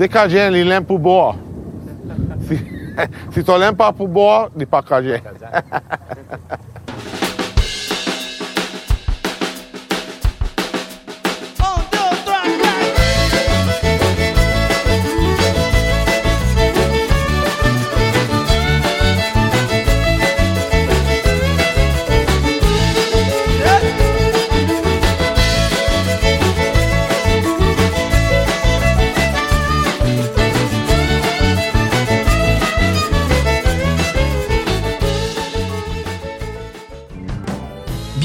C'est cagien, il l'aime pour boire. Si, si tu l'aimes pas pour boire, il n'est pas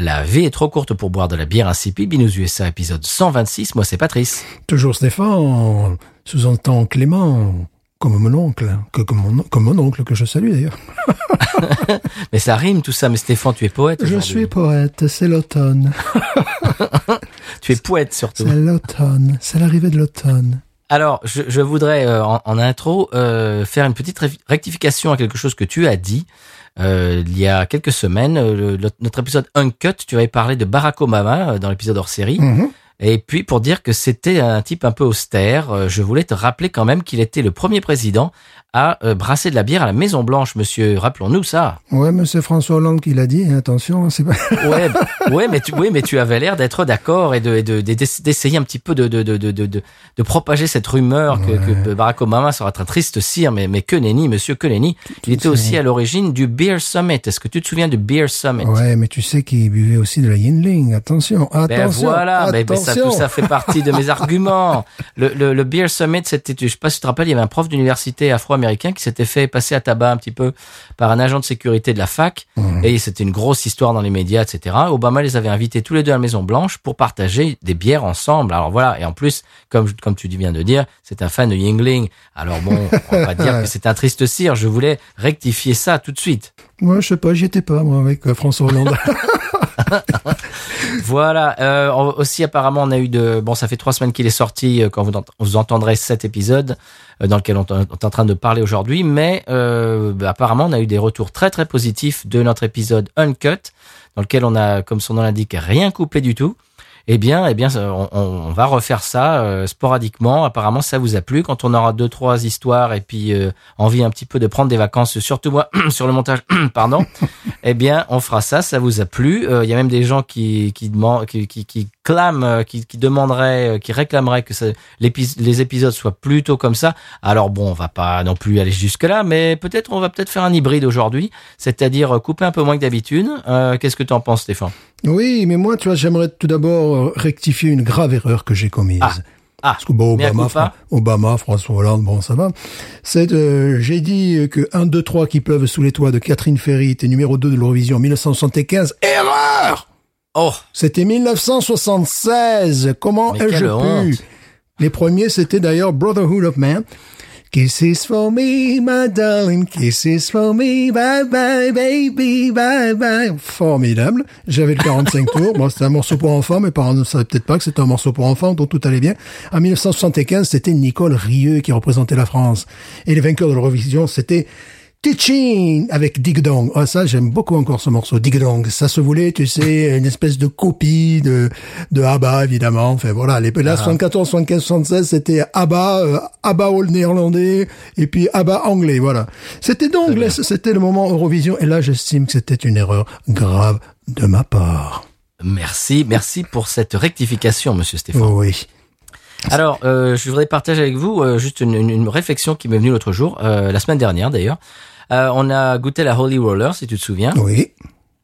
La vie est trop courte pour boire de la bière insipide. Binous USA épisode 126. Moi, c'est Patrice. Toujours Stéphane, sous-entend Clément, comme mon oncle, que, comme, mon, comme mon oncle que je salue d'ailleurs. Mais ça rime tout ça. Mais Stéphane, tu es poète. Je suis poète, c'est l'automne. Tu es poète surtout. C'est l'automne, c'est l'arrivée de l'automne. Alors, je, je voudrais euh, en, en intro euh, faire une petite rectification à quelque chose que tu as dit euh, il y a quelques semaines. Euh, le- notre épisode Uncut, tu avais parlé de Barack Obama euh, dans l'épisode hors série. Mhm. Et puis pour dire que c'était un type un peu austère, euh, je voulais te rappeler quand même qu'il était le premier président à euh, brasser de la bière à la Maison Blanche, monsieur. Rappelons-nous ça. Ouais, c'est François Hollande qui l'a dit, hein, attention, c'est pas... Ouais, ouais, mais tu, oui, mais tu avais l'air d'être d'accord et de, et de- de- d'essayer un petit peu de, de, de, de, de, de propager cette rumeur que, que Barack Obama sera un triste cire, mais, mais que nenni, monsieur que nenni. Il était aussi à l'origine du Beer Summit. Est-ce que tu te souviens du Beer Summit? Ouais, mais tu sais qu'il buvait aussi de la Yinling, attention, Ben attention, voilà, ben, ben ça, tout ça fait partie de mes arguments. Le, le, le Beer Summit, c'était, je sais pas si tu te rappelles, il y avait un prof d'université afro-américain qui s'était fait passer à tabac un petit peu par un agent de sécurité de la fac. Mhm. Et c'était une grosse histoire dans les médias, etc. Obama les avait invités tous les deux à la Maison Blanche pour partager des bières ensemble. Alors voilà, et en plus, comme, comme tu viens de dire, c'est un fan de Yingling. Alors bon, on va pas dire que c'est un triste cire. Je voulais rectifier ça tout de suite. Moi, je sais pas, j'y étais pas, moi, avec euh, François Hollande. Voilà. Euh, aussi, apparemment, on a eu de. Bon, ça fait trois semaines qu'il est sorti euh, quand vous, ent- vous entendrez cet épisode euh, dans lequel on, on est en train de parler aujourd'hui. Mais euh, bah, apparemment, on a eu des retours très très positifs de notre épisode Uncut, dans lequel on a, comme son nom l'indique, rien coupé du tout. Eh bien, eh bien, ça, on, on va refaire ça euh, sporadiquement. Apparemment, ça vous a plu. Quand on aura deux, trois histoires et puis euh, envie un petit peu de prendre des vacances, surtout moi sur le montage, pardon. eh bien, on fera ça. Ça vous a plu. Euh, Il y a même des gens qui qui demandent, qui, qui, qui clament, euh, qui, qui demanderaient, euh, qui réclameraient que ça, les épisodes soient plutôt comme ça. Alors bon, on va pas non plus aller jusque là, mais peut-être on va peut-être faire un hybride aujourd'hui, c'est-à-dire euh, couper un peu moins que d'habitude. Euh, Qu'est-ce que tu en penses, Stéphane? Oui, mais moi, tu vois, j'aimerais tout d'abord euh, rectifier une grave erreur que j'ai commise. Ah. Ah, Parce que bon, Obama. Fra- Obama, François Hollande, bon, ça va. C'est, euh, j'ai dit que 1, 2, 3 qui pleuvent sous les toits de Catherine Ferry était numéro 2 de l'Eurovision en 1975. Erreur! Oh, C'était 1976. Comment ai-je pu? Les premiers, c'était d'ailleurs Brotherhood of Man. Kisses for me, my darling, kisses for me, bye bye, baby, bye bye. Formidable. J'avais le 45 tours. Bon, c'était un morceau pour enfants. Mes parents ne savaient peut-être pas que c'était un morceau pour enfants, donc tout allait bien. En 1975, c'était Nicole Rieux qui représentait la France. Et les vainqueurs de l'Eurovision, c'était Teaching avec Dig Dong. Ah, ça, j'aime beaucoup encore ce morceau, Dig Dong. Ça se voulait, tu sais, une espèce de copie de, de ABBA, évidemment. Enfin, voilà. Les, là, 74, 75, 76, c'était ABBA, euh, ABBA all néerlandais, et puis ABBA anglais, voilà. C'était donc, là, c'était le moment Eurovision, et là, j'estime que c'était une erreur grave de ma part. merci, merci pour cette rectification, Monsieur Stéphane. Oui. Alors, euh, je voudrais partager avec vous euh, juste une, une- une réflexion qui m'est venue l'autre jour, euh, la semaine dernière d'ailleurs. Euh, on a goûté la Holy Roller, si tu te souviens. Oui.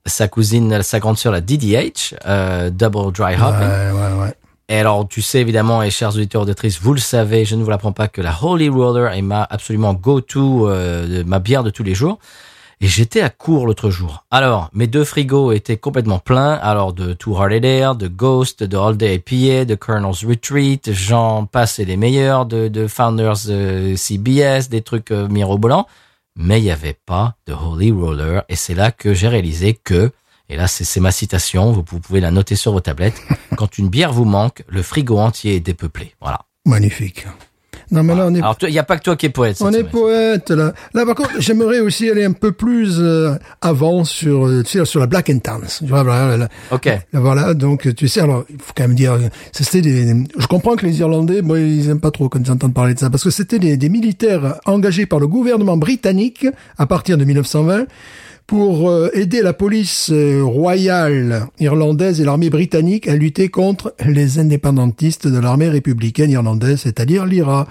Sa cousine, sa grande sœur, la DDH, euh, Double Dry Hop. Ouais, ouais, ouais. Et alors, tu sais évidemment, et chers auditeurs auditrices, vous le savez, je ne vous l'apprends pas que la Holy Roller est ma absolument go-to, euh, ma bière de tous les jours. Et j'étais à court l'autre jour. Alors, mes deux frigos étaient complètement pleins. Alors, de Too Hard Air, de Ghost, de All Day IPA, de Colonel's Retreat, j'en passais les meilleurs, de, de Founders euh, CBS, des trucs euh, mirobolants. Mais il n'y avait pas de Holy Roller. Et c'est là que j'ai réalisé que, et là c'est ma citation, vous pouvez la noter sur vos tablettes, quand une bière vous manque, le frigo entier est dépeuplé. Voilà. Magnifique. Non, mais là, on est, Alors, il n'y a pas que toi qui es poète. on est poète, là. Là, par contre, j'aimerais aussi aller un peu plus euh, avant sur, euh, tu sais, sur la Black and Tans. Voilà, là, Ok. là, voilà, donc, tu sais, alors, il faut quand même dire, c'était des, je comprends que les Irlandais, bon, ils aiment pas trop quand ils entendent parler de ça, parce que c'était des, des militaires engagés par le gouvernement britannique à partir de 1920 pour euh, aider la police euh, royale irlandaise et l'armée britannique à lutter contre les indépendantistes de l'armée républicaine irlandaise, c'est-à-dire l'IRA.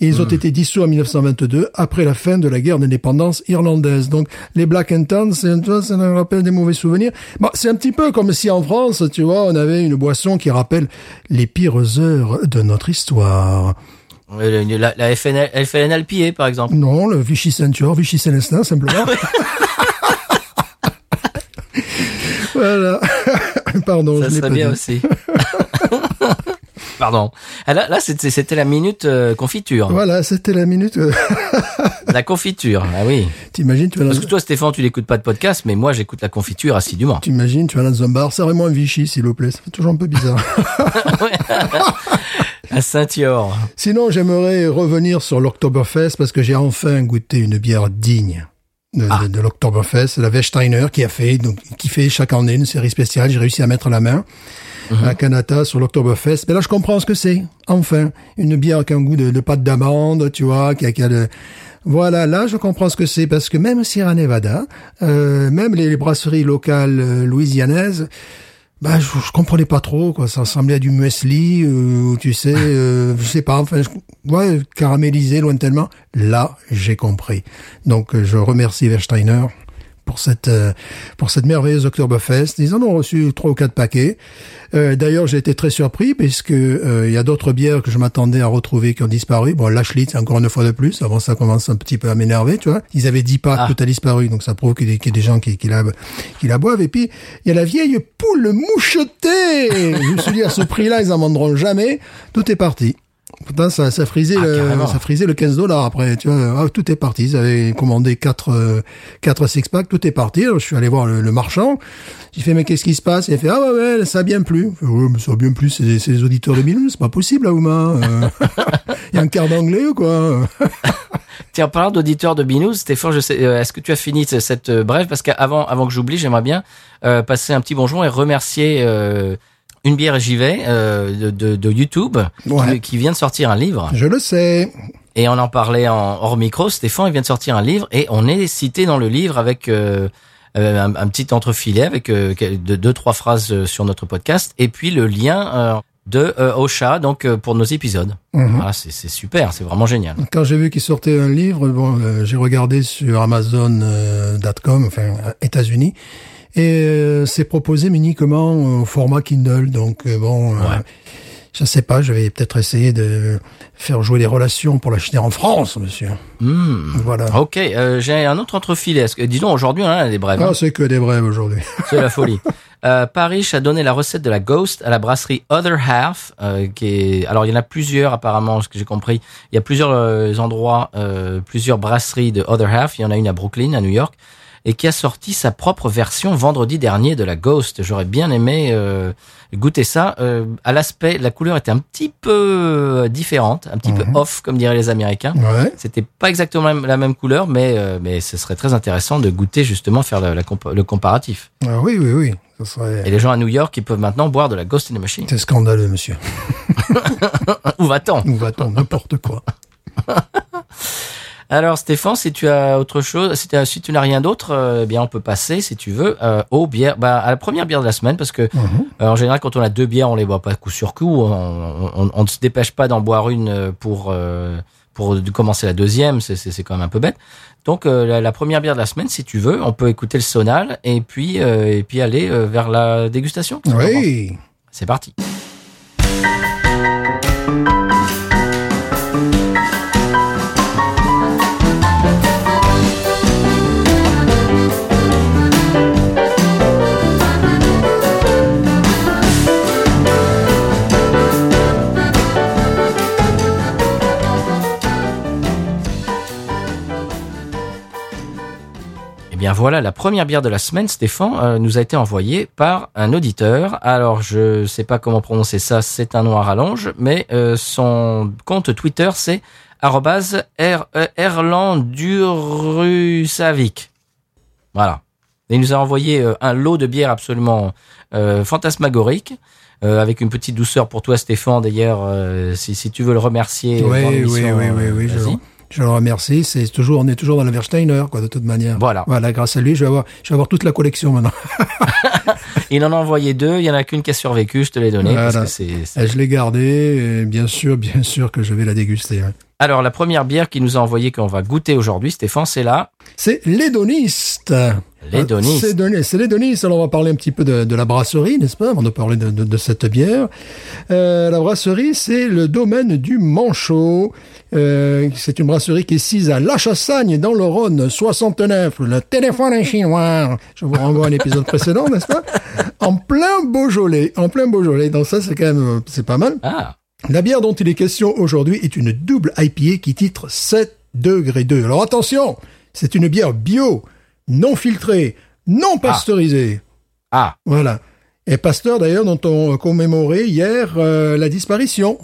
Ils ont été dissous en 1922 après la fin de la guerre d'indépendance irlandaise. Donc les Black and Tans, c'est- nous rappelle des mauvais souvenirs. Bon, c'est un petit peu comme si en France, tu vois, on avait une boisson qui rappelle les pires heures de notre histoire. La, la FNL, FNL PA, par exemple. Non, le Vichy Ceinture, Vichy Célestin, simplement. voilà. Pardon, Ça je serait pas bien dit. aussi. Pardon. Ah, là, là c'était la minute euh, confiture. Voilà, c'était la minute. euh, La confiture, ah oui. T'imagines, tu vas Parce que toi, Stéphane, tu n'écoutes pas de podcast, mais moi, j'écoute la confiture assidûment. t'imagines, tu vas dans un bar, servez-moi un Vichy, s'il vous plaît. Ça fait toujours un peu bizarre. À Saint-Yor. Sinon, j'aimerais revenir sur l'Oktoberfest parce que j'ai enfin goûté une bière digne de, Ah. de, de l'Oktoberfest. La Westeiner qui a fait, donc, qui fait chaque année une série spéciale. J'ai réussi à mettre la main Mhm. à Canada sur l'Oktoberfest. Mais là, je comprends ce que c'est. Enfin, une bière qui a un goût de, de pâte d'amande, tu vois, qui a, qui a le... Voilà, là, je comprends ce que c'est parce que même Sierra Nevada, euh, même les, les brasseries locales euh, louisianaises, bah, je, je comprenais pas trop, quoi. Ça ressemblait à du muesli, euh, tu sais, euh, je sais pas, enfin, je- ouais, caramélisé lointainement. Là, j'ai compris. Donc, euh, je remercie Versteiner pour cette euh, pour cette merveilleuse Oktoberfest. Ils en ont reçu trois ou quatre paquets. Euh, D'ailleurs, j'ai été très surpris puisque euh, il y a d'autres bières que je m'attendais à retrouver qui ont disparu. Bon, l'Ashlit, c'est encore une fois de plus. Avant, ça commence un petit peu à m'énerver, tu vois. Ils avaient 10 packs, Ah. tout a disparu, donc ça prouve qu'il y, y a des gens qui, qui, la, qui la boivent. Et puis, il y a la vieille poule mouchetée. je me suis dit, à ce prix-là, ils en vendront jamais. Tout est parti. Pourtant, ça, ça frisait Ah, le, ça frisait le 15 dollars après, tu vois. Ah, tout est parti. Ils avaient commandé quatre, euh, quatre six packs, tout est parti. Alors, je suis allé voir le, le marchand. J'ai fait, mais qu'est-ce qui se passe? Il a fait, ah, ouais, ouais, ça a bien plu. Fait, Ouais, mais ça a bien plu, c'est, les auditeurs de Milou, c'est pas possible, là, Ouma. Euh, Il y a un quart d'anglais ou quoi? Tiens, en parlant d'auditeurs de Binous, Stéphane, je sais, euh, est-ce que tu as fini ce- cette euh, brève? Parce qu'avant avant que j'oublie, j'aimerais bien euh, passer un petit bonjour et remercier euh, une bière et j'y vais euh, de, de, de YouTube Ouais. qui, qui vient de sortir un livre. Je le sais. Et on en parlait en hors micro. Stéphane, il vient de sortir un livre et on est cité dans le livre avec euh, euh, un, un petit entrefilet avec euh, deux trois phrases euh, sur notre podcast et puis le lien de Ocha donc pour nos épisodes. Voilà, c'est super, c'est vraiment génial. Quand j'ai vu qu'il sortait un livre, bon, j'ai regardé sur Amazon.com, enfin États-Unis, et euh, c'est proposé uniquement au format Kindle. Donc euh, bon, euh, Ouais. je sais pas, je vais peut-être essayer de faire jouer les relations pour l'acheter en France, monsieur. Hmm. Voilà. Ok, euh, j'ai un autre entrefilet. Disons, aujourd'hui, a des brèves. hein. Ah, c'est que des brèves aujourd'hui. C'est la folie. Euh, Paris a donné la recette de la Ghost à la brasserie Other Half, euh, qui est. Alors il y en a plusieurs apparemment, ce que j'ai compris. Il y a plusieurs euh, endroits, plusieurs brasseries de Other Half. Il y en a une à Brooklyn, à New York, et qui a sorti sa propre version vendredi dernier de la Ghost. J'aurais bien aimé euh, goûter ça. Euh, à l'aspect, la couleur était un petit peu euh, différente, un petit peu off, comme diraient les Américains. Ouais. C'était pas exactement la même- couleur, mais euh, mais ce serait très intéressant de goûter justement faire la- la compa- le comparatif. Ah, oui, oui, oui. Ça serait... Et les gens à New York, ils peuvent maintenant boire de la Ghost in the Machine. C'est scandaleux, monsieur. Où va-t-on? Nous va-t-on? N'importe quoi. Alors Stéphane, si tu as autre chose, si, tu- si tu n'as rien d'autre, euh, eh bien on peut passer, si tu veux, euh, aux bières, bah, à la première bière de la semaine, parce que Mhm. euh, en général, quand on a deux bières, on les boit pas coup sur coup. On, on- on ne se dépêche pas d'en boire une euh, pour euh, pour commencer la deuxième. C'est c'est c'est quand même un peu bête. Donc euh, la, la première bière de la semaine, si tu veux, on peut écouter le sonal et puis euh, et puis aller vers la dégustation. Oui. C'est parti. Bien voilà, la première bière de la semaine, Stéphane, euh, nous a été envoyée par un auditeur. Alors je sais pas comment prononcer ça, c'est un nom à rallonge, mais euh, son compte Twitter c'est arrobase euh, Erlandurusavik. Voilà. Et il nous a envoyé un lot de bières absolument euh, fantasmagorique. euh, avec une petite douceur pour toi, Stéphane. D'ailleurs, euh, si, si tu veux le remercier, Oui, oui, oui, oui, oui, je, le remercie. C'est toujours, on est toujours dans la Versteiner, quoi, de toute manière. Voilà. Voilà, grâce à lui, je vais avoir, je vais avoir toute la collection maintenant. Il en a envoyé deux. Il y en a qu'une qui a survécu. Je te l'ai donné Voilà. Et je l'ai gardée, bien sûr, bien sûr que je vais la déguster. hein. Alors la première bière qu'il nous a envoyée qu'on va goûter aujourd'hui, Stéphane, c'est là. C'est l'hédoniste. L'hédoniste. C'est Hédoniste. C'est l'hédoniste. Alors, on va parler un petit peu de, de la brasserie, n'est-ce pas, avant de parler de, de- de cette bière. Euh, la brasserie, c'est le domaine du Manchot. Euh, c'est une brasserie qui est sise à La Chassagne, dans le Rhône, 69. Le téléphone est chinois. Je vous renvoie à l'épisode précédent, n'est-ce pas? En plein Beaujolais. En plein Beaujolais. Donc ça, c'est quand même, euh, c'est pas mal. Ah, La bière dont il est question aujourd'hui est une double IPA qui titre 7 degrés 2. Alors attention, c'est une bière bio, non filtrée, non pasteurisée. ah, Voilà. Et Pasteur d'ailleurs dont on commémorait hier euh, la disparition.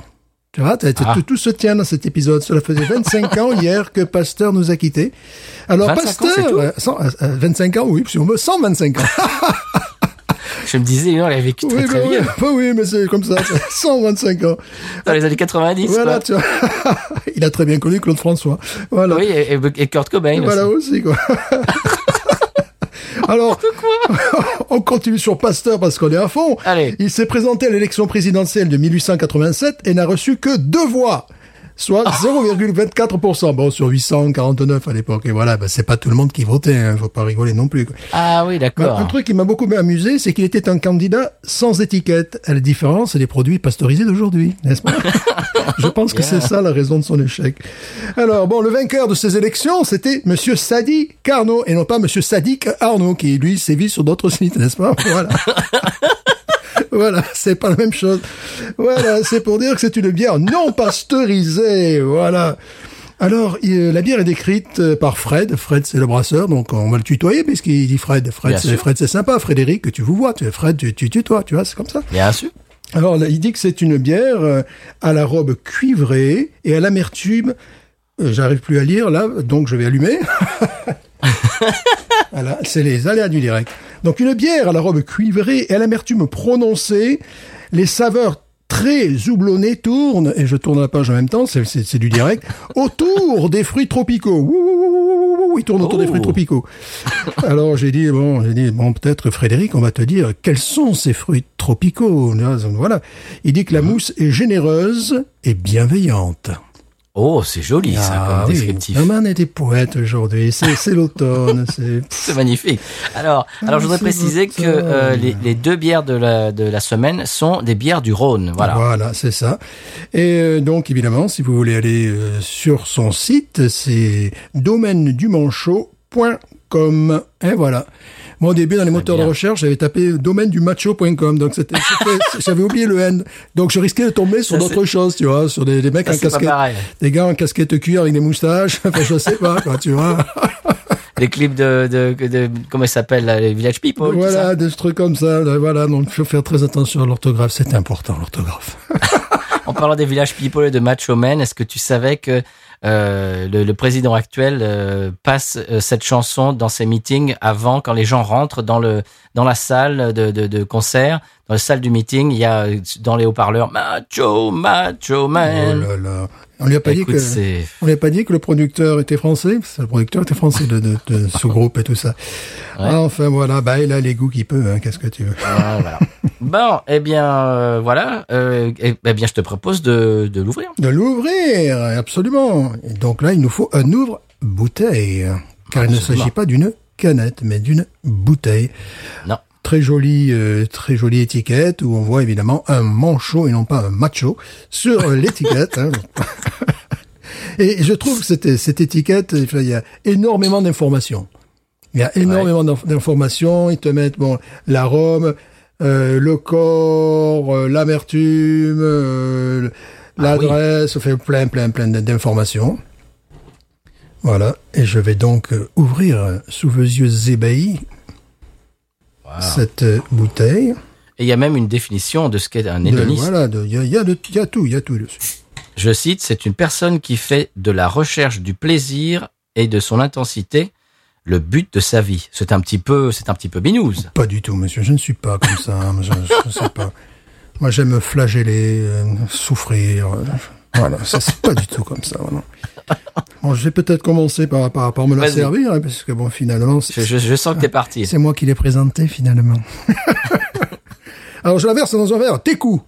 Tu vois, Ah. tout, se tient dans cet épisode. Cela faisait 25 ans hier que Pasteur nous a quittés. Alors 25 ans, Pasteur, euh, euh, euh, 25 ans, oui, parce qu'on me 125 ans. je me disais, non, il a vécu très oui, très oui, bien. bah oui, mais c'est comme ça, c'est 125 ans. Dans les années 90. Voilà, quoi. tu vois. Il a très bien connu Claude François. Voilà. Oui, et Kurt Cobain. Voilà aussi. aussi, quoi. Alors, on continue sur Pasteur parce qu'on est à fond. Allez. Il s'est présenté à l'élection présidentielle de 1887 et n'a reçu que deux voix. Soit 0,24%. Bon, sur 849 à l'époque. Et voilà, ben, c'est pas tout le monde qui votait, hein. Faut pas rigoler non plus, quoi. Ah oui, Ben, d'accord. un truc qui m'a beaucoup amusé, c'est qu'il était un candidat sans étiquette, à la différence des produits pasteurisés d'aujourd'hui, n'est-ce pas? Je pense que c'est ça la raison de son échec. Alors, bon, le vainqueur de ces élections, c'était Monsieur Sadi Carnot, et non pas Monsieur Sadik Arnaud, qui, lui, sévit sur d'autres sites, n'est-ce pas? Voilà. Voilà, c'est pas la même chose. Voilà, c'est pour dire que c'est une bière non pasteurisée. Voilà. Alors, il- la bière est décrite euh, par Fred. Fred, c'est le brasseur, donc on va le tutoyer puisqu'il dit Fred. Fred, c'est. Fred, c'est sympa. Frédéric, que tu vous vois. Tu es Fred, tu, tu tutoies, tu vois, c'est comme ça. Bien sûr. Alors, là, il dit que c'est une bière euh, à la robe cuivrée et à l'amertume. euh, J'arrive plus à lire là, donc je vais allumer. voilà, c'est les aléas du direct. Donc une bière à la robe cuivrée et à l'amertume prononcée, les saveurs très houblonnées tournent, et je tourne la page en même temps, c'est- du direct, autour des fruits tropicaux. Ouh, ouh, ouh, ouh, ouh, ils tournent autour des Oh. fruits tropicaux. Alors j'ai dit bon, j'ai dit bon peut-être Frédéric, on va te dire quels sont ces fruits tropicaux? Voilà. Il dit que la mousse est généreuse et bienveillante. Oh, c'est joli ça Ah comme oui, descriptif. man était poète aujourd'hui. C'est l'automne. C'est magnifique. Alors, alors je voudrais préciser que euh, les, les deux bières de la, de la semaine sont des bières du Rhône. Voilà. Voilà, c'est ça. Et euh, donc, évidemment, si vous voulez aller euh, sur son site, c'est domaine-du-manchot.com. Et voilà. Moi, au début, dans les moteurs bien. de recherche, j'avais tapé domaine du macho.com. Donc, c'était, j'avais oublié le N. Donc, je risquais de tomber sur d'autres choses, tu vois, sur des, des mecs Ça, en casquette, des gars en casquette cuir avec des moustaches. Enfin, je sais pas, quoi, tu vois. Les clips de, de, de, comment ça s'appelle, là, les Village People. tout ça. voilà, des trucs comme ça. là, Voilà. Donc, il faut faire très attention à l'orthographe. C'est important, l'orthographe. En parlant des Village People et de Macho Man, est-ce que tu savais que euh, le, le président actuel euh, passe euh, cette chanson dans ses meetings avant, quand les gens rentrent dans le dans la salle de, de, de concert, dans la salle du meeting, il y a dans les haut-parleurs Macho, Macho Oh Man. là là. On lui a pas dit que, On n'a pas dit que le producteur était français Le producteur était français de, de, de ce groupe et tout ça. Ah, enfin voilà, bah il a les goûts qu'il peut, hein, qu'est-ce que tu veux. Ah, voilà. bon, eh bien euh, voilà, euh, eh, eh bien je te propose de, de l'ouvrir. De l'ouvrir, absolument. Et donc là, il nous faut un ouvre-bouteille. Car il ne s'agit pas d'une canette, mais d'une bouteille. Non. Très jolie, euh, très jolie étiquette où on voit évidemment un manchot et non pas un macho sur l'étiquette. hein. Et je trouve que cette, cette étiquette, il y a énormément d'informations. Il y a énormément d'inf- d'informations. Ils te mettent bon l'arôme, euh, le corps, euh, l'amertume, euh, Ah l'adresse, ça fait plein, plein, plein d'informations. Voilà. Et je vais donc euh, ouvrir euh, sous vos yeux ébahis cette euh, bouteille. Et il y a même une définition de ce qu'est un De- hédoniste. voilà, de- il y y a y tout, il y a tout dessus. Je cite, c'est une personne qui fait de la recherche du plaisir et de son intensité le but de sa vie. C'est un petit peu, c'est un petit peu binouze. Pas du tout, monsieur. Je ne suis pas comme ça. hein. Je, je sais pas. Moi, j'aime flageller, euh, souffrir. euh, Voilà, ça c'est pas du tout comme ça. voilà. Bon, je vais peut-être commencer par, par, par me la servir, hein, parce que bon, finalement, Je, je- je sens que t'es parti. c'est moi qui l'ai présenté finalement. Alors, je la verse dans un verre. T'es coup.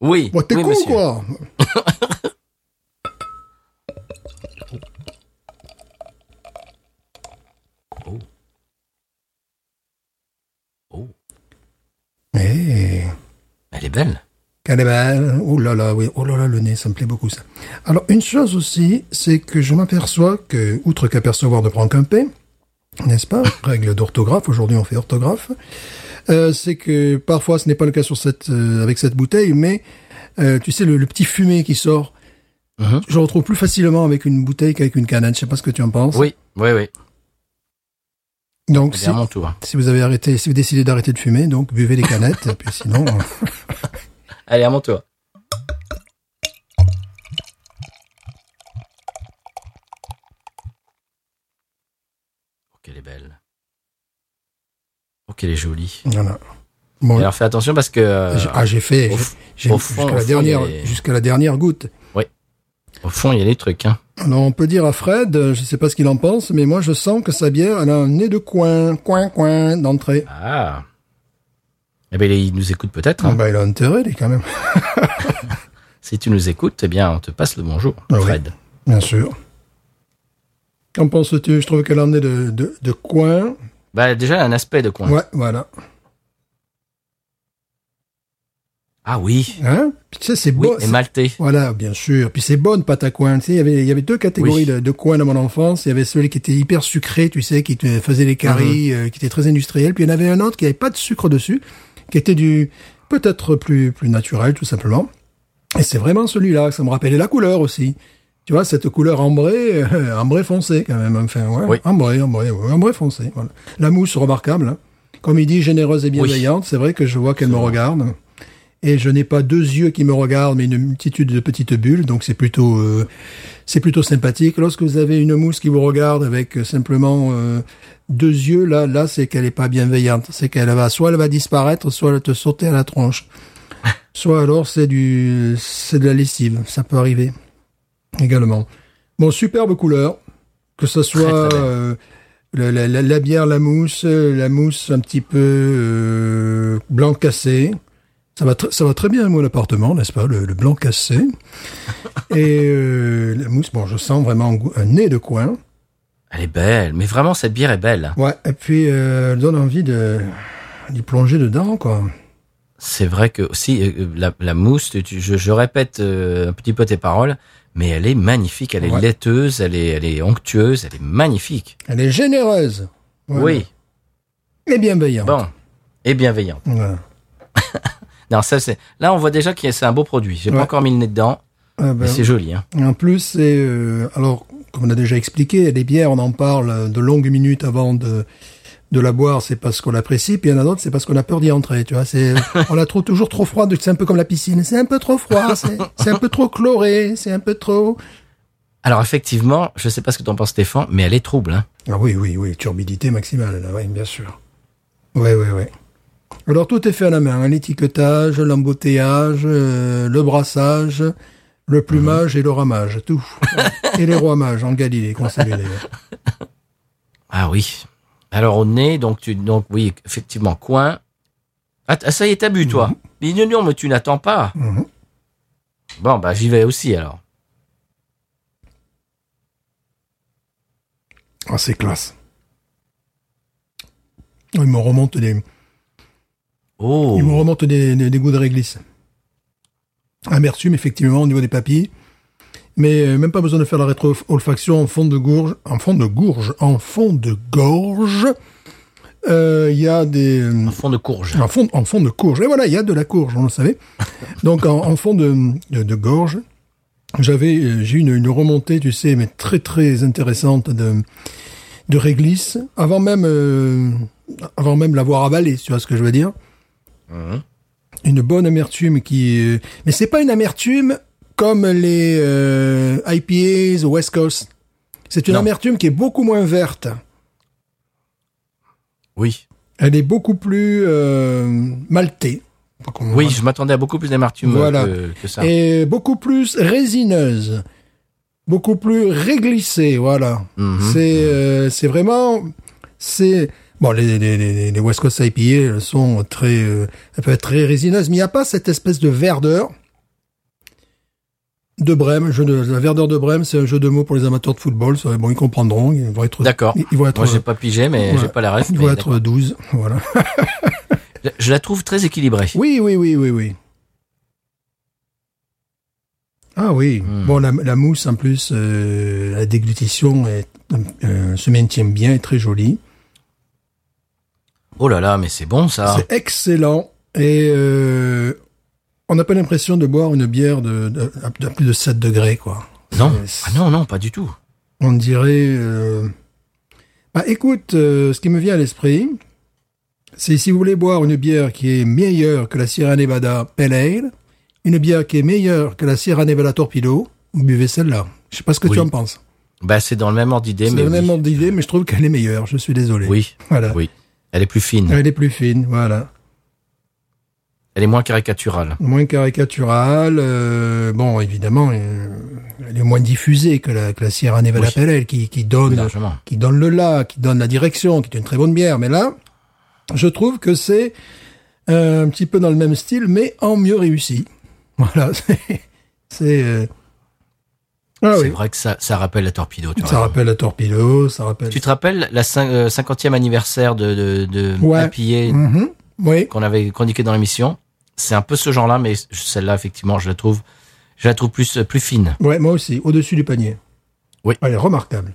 Oui, Bon, t'es oui, quoi? Oh. Eh, Elle est belle. qu'elle est belle. Oh là là, oui. Oh là là, le nez, ça me plaît beaucoup ça. Alors, une chose aussi, c'est que je m'aperçois que, outre qu'apercevoir ne prend qu'un P, n'est-ce pas Règle d'orthographe, aujourd'hui on fait orthographe. Euh, c'est que parfois ce n'est pas le cas sur cette, euh, avec cette bouteille, mais euh, tu sais, le, le petit fumé qui sort, Mhm. je le retrouve plus facilement avec une bouteille qu'avec une canette. Je sais pas ce que tu en penses. Oui, oui, oui. Donc, si, à mon tour. si vous avez arrêté, si vous décidez d'arrêter de fumer, donc buvez les canettes, et puis sinon, Allez, à mon tour. Oh, qu'elle est belle. Oh, qu'elle est jolie. voilà. Bon, alors, fais attention parce que euh, ah, j'ai fait, j'ai- jusqu'à la dernière, jusqu'à la dernière goutte. Au fond, il y a des trucs. Hein. Alors, on peut dire à Fred, euh, je sais pas ce qu'il en pense, mais moi, je sens que sa bière, elle a un nez de coin, coin, coin, d'entrée. Ah. Eh ben, il nous écoute peut-être. Ah, hein. bah, il a intérêt, lui, quand même. Si tu nous écoutes, eh bien, on te passe le bonjour, Ah oui. Fred. Bien sûr. Qu'en penses-tu? Je trouve qu'elle a un nez de, de, de coin. Bah, déjà, elle a un aspect de coin. Ouais, voilà. Ah oui. Hein? Puis, tu sais, c'est Oui, beau. et maltais. Voilà, bien sûr. Puis c'est bonne pâte à coin. Tu sais, il y avait, il y avait deux catégories Oui. de, de coin dans mon enfance. Il y avait celui qui était hyper sucré, tu sais, qui te faisait les caries, Mhm. euh, qui était très industriel. Puis il y en avait un autre qui avait pas de sucre dessus, qui était du, peut-être plus, plus naturel, tout simplement. Et c'est vraiment celui-là ça me rappelait la couleur aussi. Tu vois, cette couleur ambrée, euh, ambré foncé quand même. Enfin, ouais. Oui. Ambré, ambré, ouais, ambré foncé. Voilà. La mousse remarquable. hein. Comme il dit, généreuse et bienveillante. C'est vrai que je vois qu'elle me regarde. Et je n'ai pas deux yeux qui me regardent, mais une multitude de petites bulles. Donc c'est plutôt, euh, c'est plutôt sympathique. Lorsque vous avez une mousse qui vous regarde avec euh, simplement euh, deux yeux, là, là, c'est qu'elle est pas bienveillante. C'est qu'elle va, soit elle va disparaître, soit elle va te sauter à la tronche. Soit alors c'est du, c'est de la lessive. Ça peut arriver également. Bon, superbe couleur. Que ce soit Très, très belle. euh, la, la- la- la bière, la mousse, la mousse un petit peu blanc cassé. Ça va, ça va très bien à mon appartement, n'est-ce pas, le, le blanc cassé. Et euh, la mousse, bon, je sens vraiment un, nez de coin. Elle est belle. Mais vraiment, cette bière est belle. Ouais, et puis euh, elle donne envie de d'y plonger dedans, quoi. C'est vrai que aussi euh, la, la mousse, tu- je, je répète un petit peu tes paroles, mais elle est magnifique. Elle est Ouais. laiteuse, elle est, elle est onctueuse, elle est magnifique. Elle est généreuse. Voilà. Oui. Et bienveillante. Bon. Et bienveillante. Voilà. Non, ça c'est. Là, on voit déjà que c'est un beau produit. J'ai Ouais. pas encore mis le nez dedans, Ah ben, mais c'est joli. Hein. En plus, c'est euh, alors comme on a déjà expliqué, les bières, on en parle de longues minutes avant de de la boire, c'est parce qu'on l'apprécie, puis il y en a d'autres, c'est parce qu'on a peur d'y entrer, tu vois. C'est on la trouve toujours trop froide, c'est un peu comme la piscine, c'est un peu trop froid, c'est un peu trop chloré, c'est un peu trop. Alors effectivement, je sais pas ce que t'en penses, Stéphane, mais elle est trouble. Hein. Ah oui, oui, oui, turbidité maximale, là, oui, bien sûr. Oui, oui, oui. Alors tout est fait à la main, hein, l'étiquetage, l'embouteillage, euh, le brassage, le plumage et le ramage, tout. et les rois mages en Galilée, qu'on salue d'ailleurs. Ah oui. Alors au nez, donc tu, donc oui, effectivement, coin. Ah, t- ça y est, t'as bu toi. Mais non, non, mais tu n'attends pas. Mhm. Bon, bah j'y vais aussi alors. Ah, c'est classe. Il me remonte des, Oh. il me remonte des, des, des goûts de réglisse. Amertume, effectivement, au niveau des papilles. Mais euh, même pas besoin de faire la rétro-olfaction en fond de gorge, en fond de gorge, en fond de gorge. Euh, Il y a des, euh, En fond de courge. en fond, en fond de courge. Et voilà, il y a de la courge, on le savait. Donc en, en fond de, de, de gorge, j'avais, euh, j'ai eu une, une remontée, tu sais, mais très très intéressante de de réglisse avant même euh, avant même l'avoir avalé, tu vois ce que je veux dire Une bonne amertume qui, euh, mais c'est pas une amertume comme les euh, IPAs au West Coast. C'est une Non. amertume qui est beaucoup moins verte. Oui. Elle est beaucoup plus euh, maltée. Oui, je m'attendais à beaucoup plus d'amertume Voilà. que, que ça. Et beaucoup plus résineuse. Beaucoup plus réglissée, voilà. Mhm. C'est euh, c'est vraiment... c'est Bon, les, les, les, les West Coast IPA elles sont très... Euh, elles peuvent être très résineuses, mais il n'y a pas cette espèce de verdeur de Brême. Jeu de, la verdeur de Brême, c'est un jeu de mots pour les amateurs de football. Ça, bon, ils comprendront. Ils vont être... D'accord. Ils, ils vont être... Moi, j'ai pas pigé, mais Ouais. j'ai pas la ref. Ils vont être d'accord. 12, voilà. Je- Je la trouve très équilibrée. Oui, oui, oui, oui, oui. Ah oui. Hmm. Bon, la, la mousse, en plus, euh, la déglutition est, euh, se maintient bien, est très jolie. Oh là là, mais c'est bon ça. C'est excellent. Et euh, on n'a pas l'impression de boire une bière de, de, de plus de 7 degrés, quoi. Non. C'est- Ah non, non, pas du tout. On dirait... euh, Bah, écoute, euh, ce qui me vient à l'esprit, c'est si vous voulez boire une bière qui est meilleure que la Sierra Nevada Pale Ale, une bière qui est meilleure que la Sierra Nevada Torpedo, vous buvez celle-là. Je sais pas ce que Oui. tu en penses. Bah, c'est dans le même ordre d'idée, C'est mais le oui. même ordre d'idée, mais je trouve qu'elle est meilleure. Je suis désolé. Oui, Voilà. oui. Elle est plus fine. Elle est plus fine, voilà. Elle est moins caricaturale. Moins caricaturale. euh, bon, évidemment, euh, elle est moins diffusée que la, que la Sierra Nevada Oui. Qui, donne qui donne le là, qui donne la direction, qui est une très bonne bière. Mais là, je trouve que c'est euh, un petit peu dans le même style, mais en mieux réussi. Voilà, c'est... c'est, Ah c'est oui, vrai que ça, ça rappelle la torpedo. Tu ça vois. rappelle la Torpedo, ça rappelle... Tu te rappelles la cin- euh, 50e anniversaire de, de, de Ouais. Mhm, Oui, qu'on avait chroniqué dans l'émission? C'est un peu ce genre-là, mais celle-là, effectivement, je la trouve, je la trouve plus, plus fine. ouais, moi aussi, au-dessus du panier. Oui. Elle est remarquable.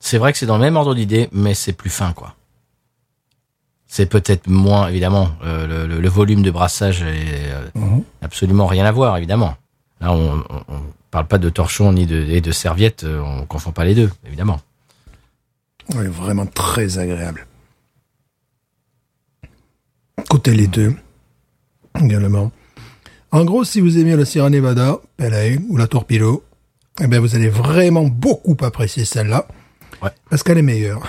C'est vrai que c'est dans le même ordre d'idée, mais c'est plus fin, quoi. C'est peut-être moins, évidemment, euh, le, le- le volume de brassage est euh, Mhm. absolument rien à voir, évidemment. Là, on, on parle pas de torchon ni de, et de serviette, euh, on confond pas les deux, évidemment. Elle est vraiment très agréable. Côté les deux, également. En gros, si vous aimez la Sierra Nevada, Ale ou la Torpedo, eh ben vous allez vraiment beaucoup apprécier celle-là. Ouais. Parce qu'elle est meilleure.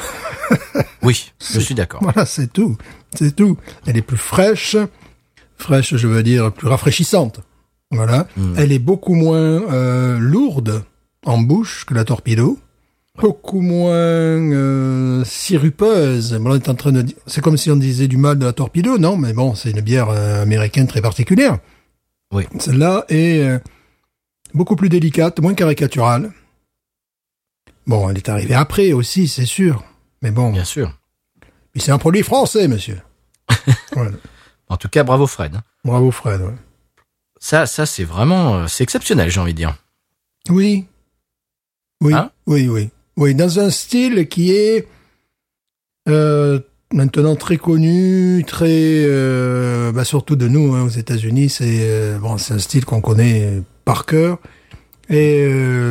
Oui, je suis d'accord. Voilà, c'est tout. C'est tout. Elle est plus fraîche. Fraîche, je veux dire, plus rafraîchissante. Voilà. Elle est beaucoup moins euh, lourde en bouche que la Torpedo. Beaucoup moins euh, sirupeuse. Bon, on est en train de C'est comme si on disait du mal de la Torpedo, non Mais bon, c'est une bière euh, américaine très particulière. Oui. Celle-là est beaucoup plus délicate, moins caricaturale. Bon, elle est arrivée après aussi, c'est sûr. Mais bon, Bien sûr. puis c'est un produit français, monsieur. Voilà. En tout cas, bravo Fred. Bravo, Fred. ouais. Ça, ça, c'est vraiment, euh, c'est exceptionnel, j'ai envie de dire. Oui. Oui, Hein? oui, oui. Oui, dans un style qui est euh, maintenant très connu, très... euh, bah, surtout de nous, hein, aux États-Unis, c'est euh, bon, c'est un style qu'on connaît par cœur. Et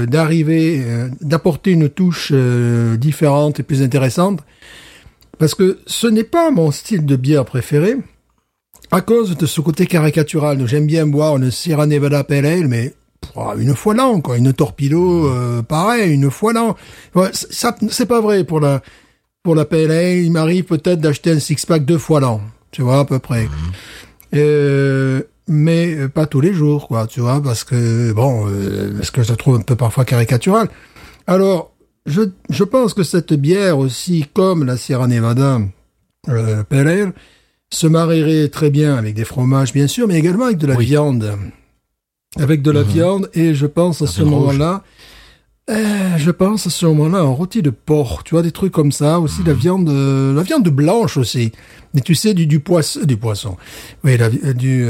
d'arriver, d'apporter une touche différente et plus intéressante, parce que ce n'est pas mon style de bière préféré, à cause de ce côté caricatural. J'aime bien boire une Sierra Nevada Pale Ale, mais une fois l'an, quoi. Une torpedo, euh, pareil, une fois l'an. Ouais, ça, c'est pas vrai pour la, pour la Pale Ale. Il m'arrive peut-être d'acheter un six-pack deux fois l'an. Tu vois, à peu près. Euh, mais pas tous les jours, quoi, tu vois, parce que, bon, euh, parce que je trouve un peu parfois caricaturale. Alors, je, je pense que cette bière aussi, comme la Sierra Nevada euh, Pale Ale, se marierait très bien avec des fromages, bien sûr, mais également avec de la Oui. viande. Avec de la viande, et je pense à La ce moment-là, euh, je pense à ce moment-là un rôti de porc, tu vois, des trucs comme ça, aussi la viande, euh, la viande blanche aussi. Mais tu sais, du, du poisson, du poisson. Oui, la, euh, du,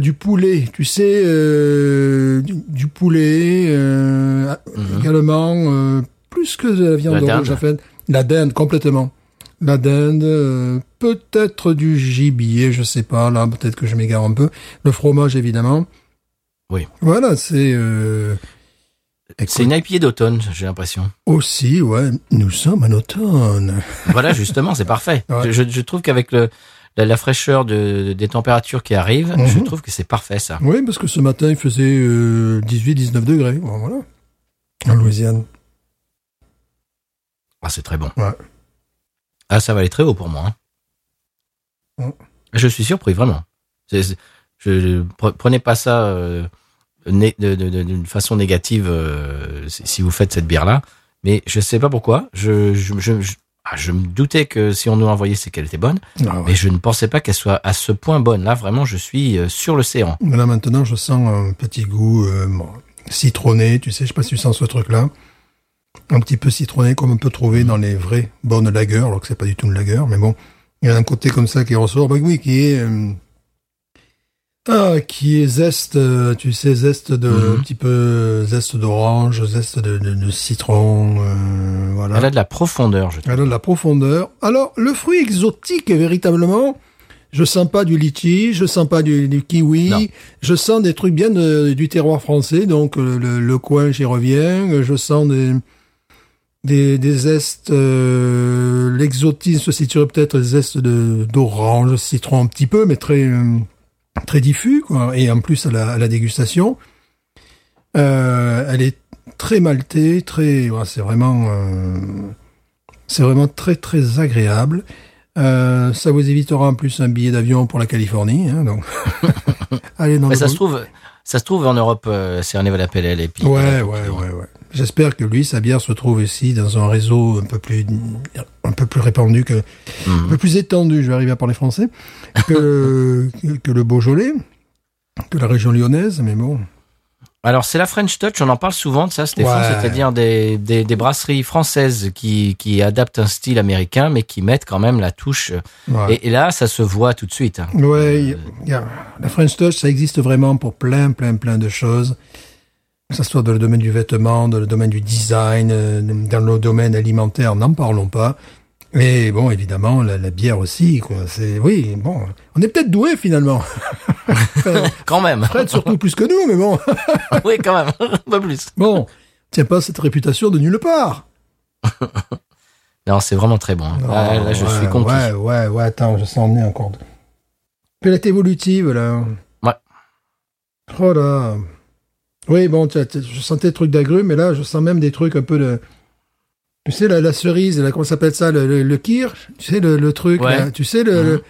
du poulet, tu sais, du, du poulet, euh, également, plus que de la viande La rouge, en fait. La dinde, complètement. La dinde, euh, peut-être du gibier, je sais pas, là, peut-être que je m'égare un peu. Le fromage, évidemment. Voilà, c'est euh, C'est une IPA d'automne, j'ai l'impression. aussi, ouais, nous sommes en automne. Voilà, justement, c'est parfait. Ouais. Je, je trouve qu'avec le la, la fraîcheur de, des températures qui arrivent, Mhm. je trouve que c'est parfait ça. Oui, parce que ce matin, il faisait euh, 18-19 degrés. Bon, voilà. En Louisiane. Ah, c'est très bon. Ouais. Ah, ça va aller très haut pour moi. hein. Mm. Je suis surpris, vraiment. Je, je- prenez pas ça euh, né- de- de- de- d'une façon négative euh, si vous faites cette bière-là. Mais je sais pas pourquoi. Je, je, ah, je me doutais que si on nous l'envoyait, c'est qu'elle était bonne. Ah ouais. Mais je ne pensais pas qu'elle soit à ce point bonne. Là, vraiment, je suis euh, sur l'océan. Là, maintenant, je sens un petit goût euh, bon, citronné. Tu sais, je sais pas si tu sens ce truc-là. Un petit peu citronné, comme on peut trouver dans les vraies bonnes lagers, alors que c'est pas du tout une lager. Mais bon, il y a un côté comme ça qui ressort. Bah oui, qui est... euh, ah, qui est zeste, euh, tu sais, zeste de, Mhm. un petit peu zeste d'orange, zeste de, de, de citron, euh, voilà. Elle a de la profondeur, je trouve. Elle a de la profondeur. Alors, le fruit exotique, véritablement, je sens pas du litchi, je sens pas du, du kiwi, Non. je sens des trucs bien de- du terroir français, donc le, le- le coin, j'y reviens, je sens des, des, des zestes, euh, l'exotisme se situerait peut-être des zestes de, d'orange, citron un petit peu, mais très, euh, très diffus, quoi, et en plus à la, à la dégustation. Euh, elle est très maltée, très, ouais, c'est vraiment, euh, c'est vraiment très très agréable. Euh, ça vous évitera en plus un billet d'avion pour la Californie, hein, donc allez dans Mais le ça se trouve, ça se trouve en Europe, euh, c'est un Nevada Pale Ale et puis. Ouais, ouais, ouais, ouais. J'espère que lui, sa bière se trouve ici dans un réseau un peu plus, un peu plus répandu que, un Mhm. peu plus étendu, je vais arriver à parler français, que, le Beaujolais, que la région lyonnaise, mais bon. Alors c'est la French Touch, on en parle souvent de ça, Stéphane, Ouais. c'est-à-dire des, des, des brasseries françaises qui, qui adaptent un style américain, mais qui mettent quand même la touche. Ouais. Et, et là, ça se voit tout de suite. hein. Ouais, y a- la French Touch, ça existe vraiment pour plein, plein, plein de choses. Que ce soit dans le domaine du vêtement, dans le domaine du design, euh, dans le domaine alimentaire, n'en parlons pas. Et bon, évidemment, la, la bière aussi, quoi. C'est, oui, bon, on est peut-être doué finalement. Quand même. Fred surtout plus que nous, mais bon, oui, quand même. Pas plus. bon, tiens pas cette réputation de nulle part. Non, c'est vraiment très bon. hein. Là, là, je ouais, suis conquis. Ouais, ouais, ouais, attends, je sens emmener encore. Pelette évolutive, là. Ouais. Oh là. Oui, bon, as- je sentais des trucs d'agrumes, mais là, je sens même des trucs un peu de... Tu sais, la, la cerise, là, comment s'appelle ça, le, le, le kirsch Tu sais, le, le truc, Ouais. là, tu sais, le... Mhm. le-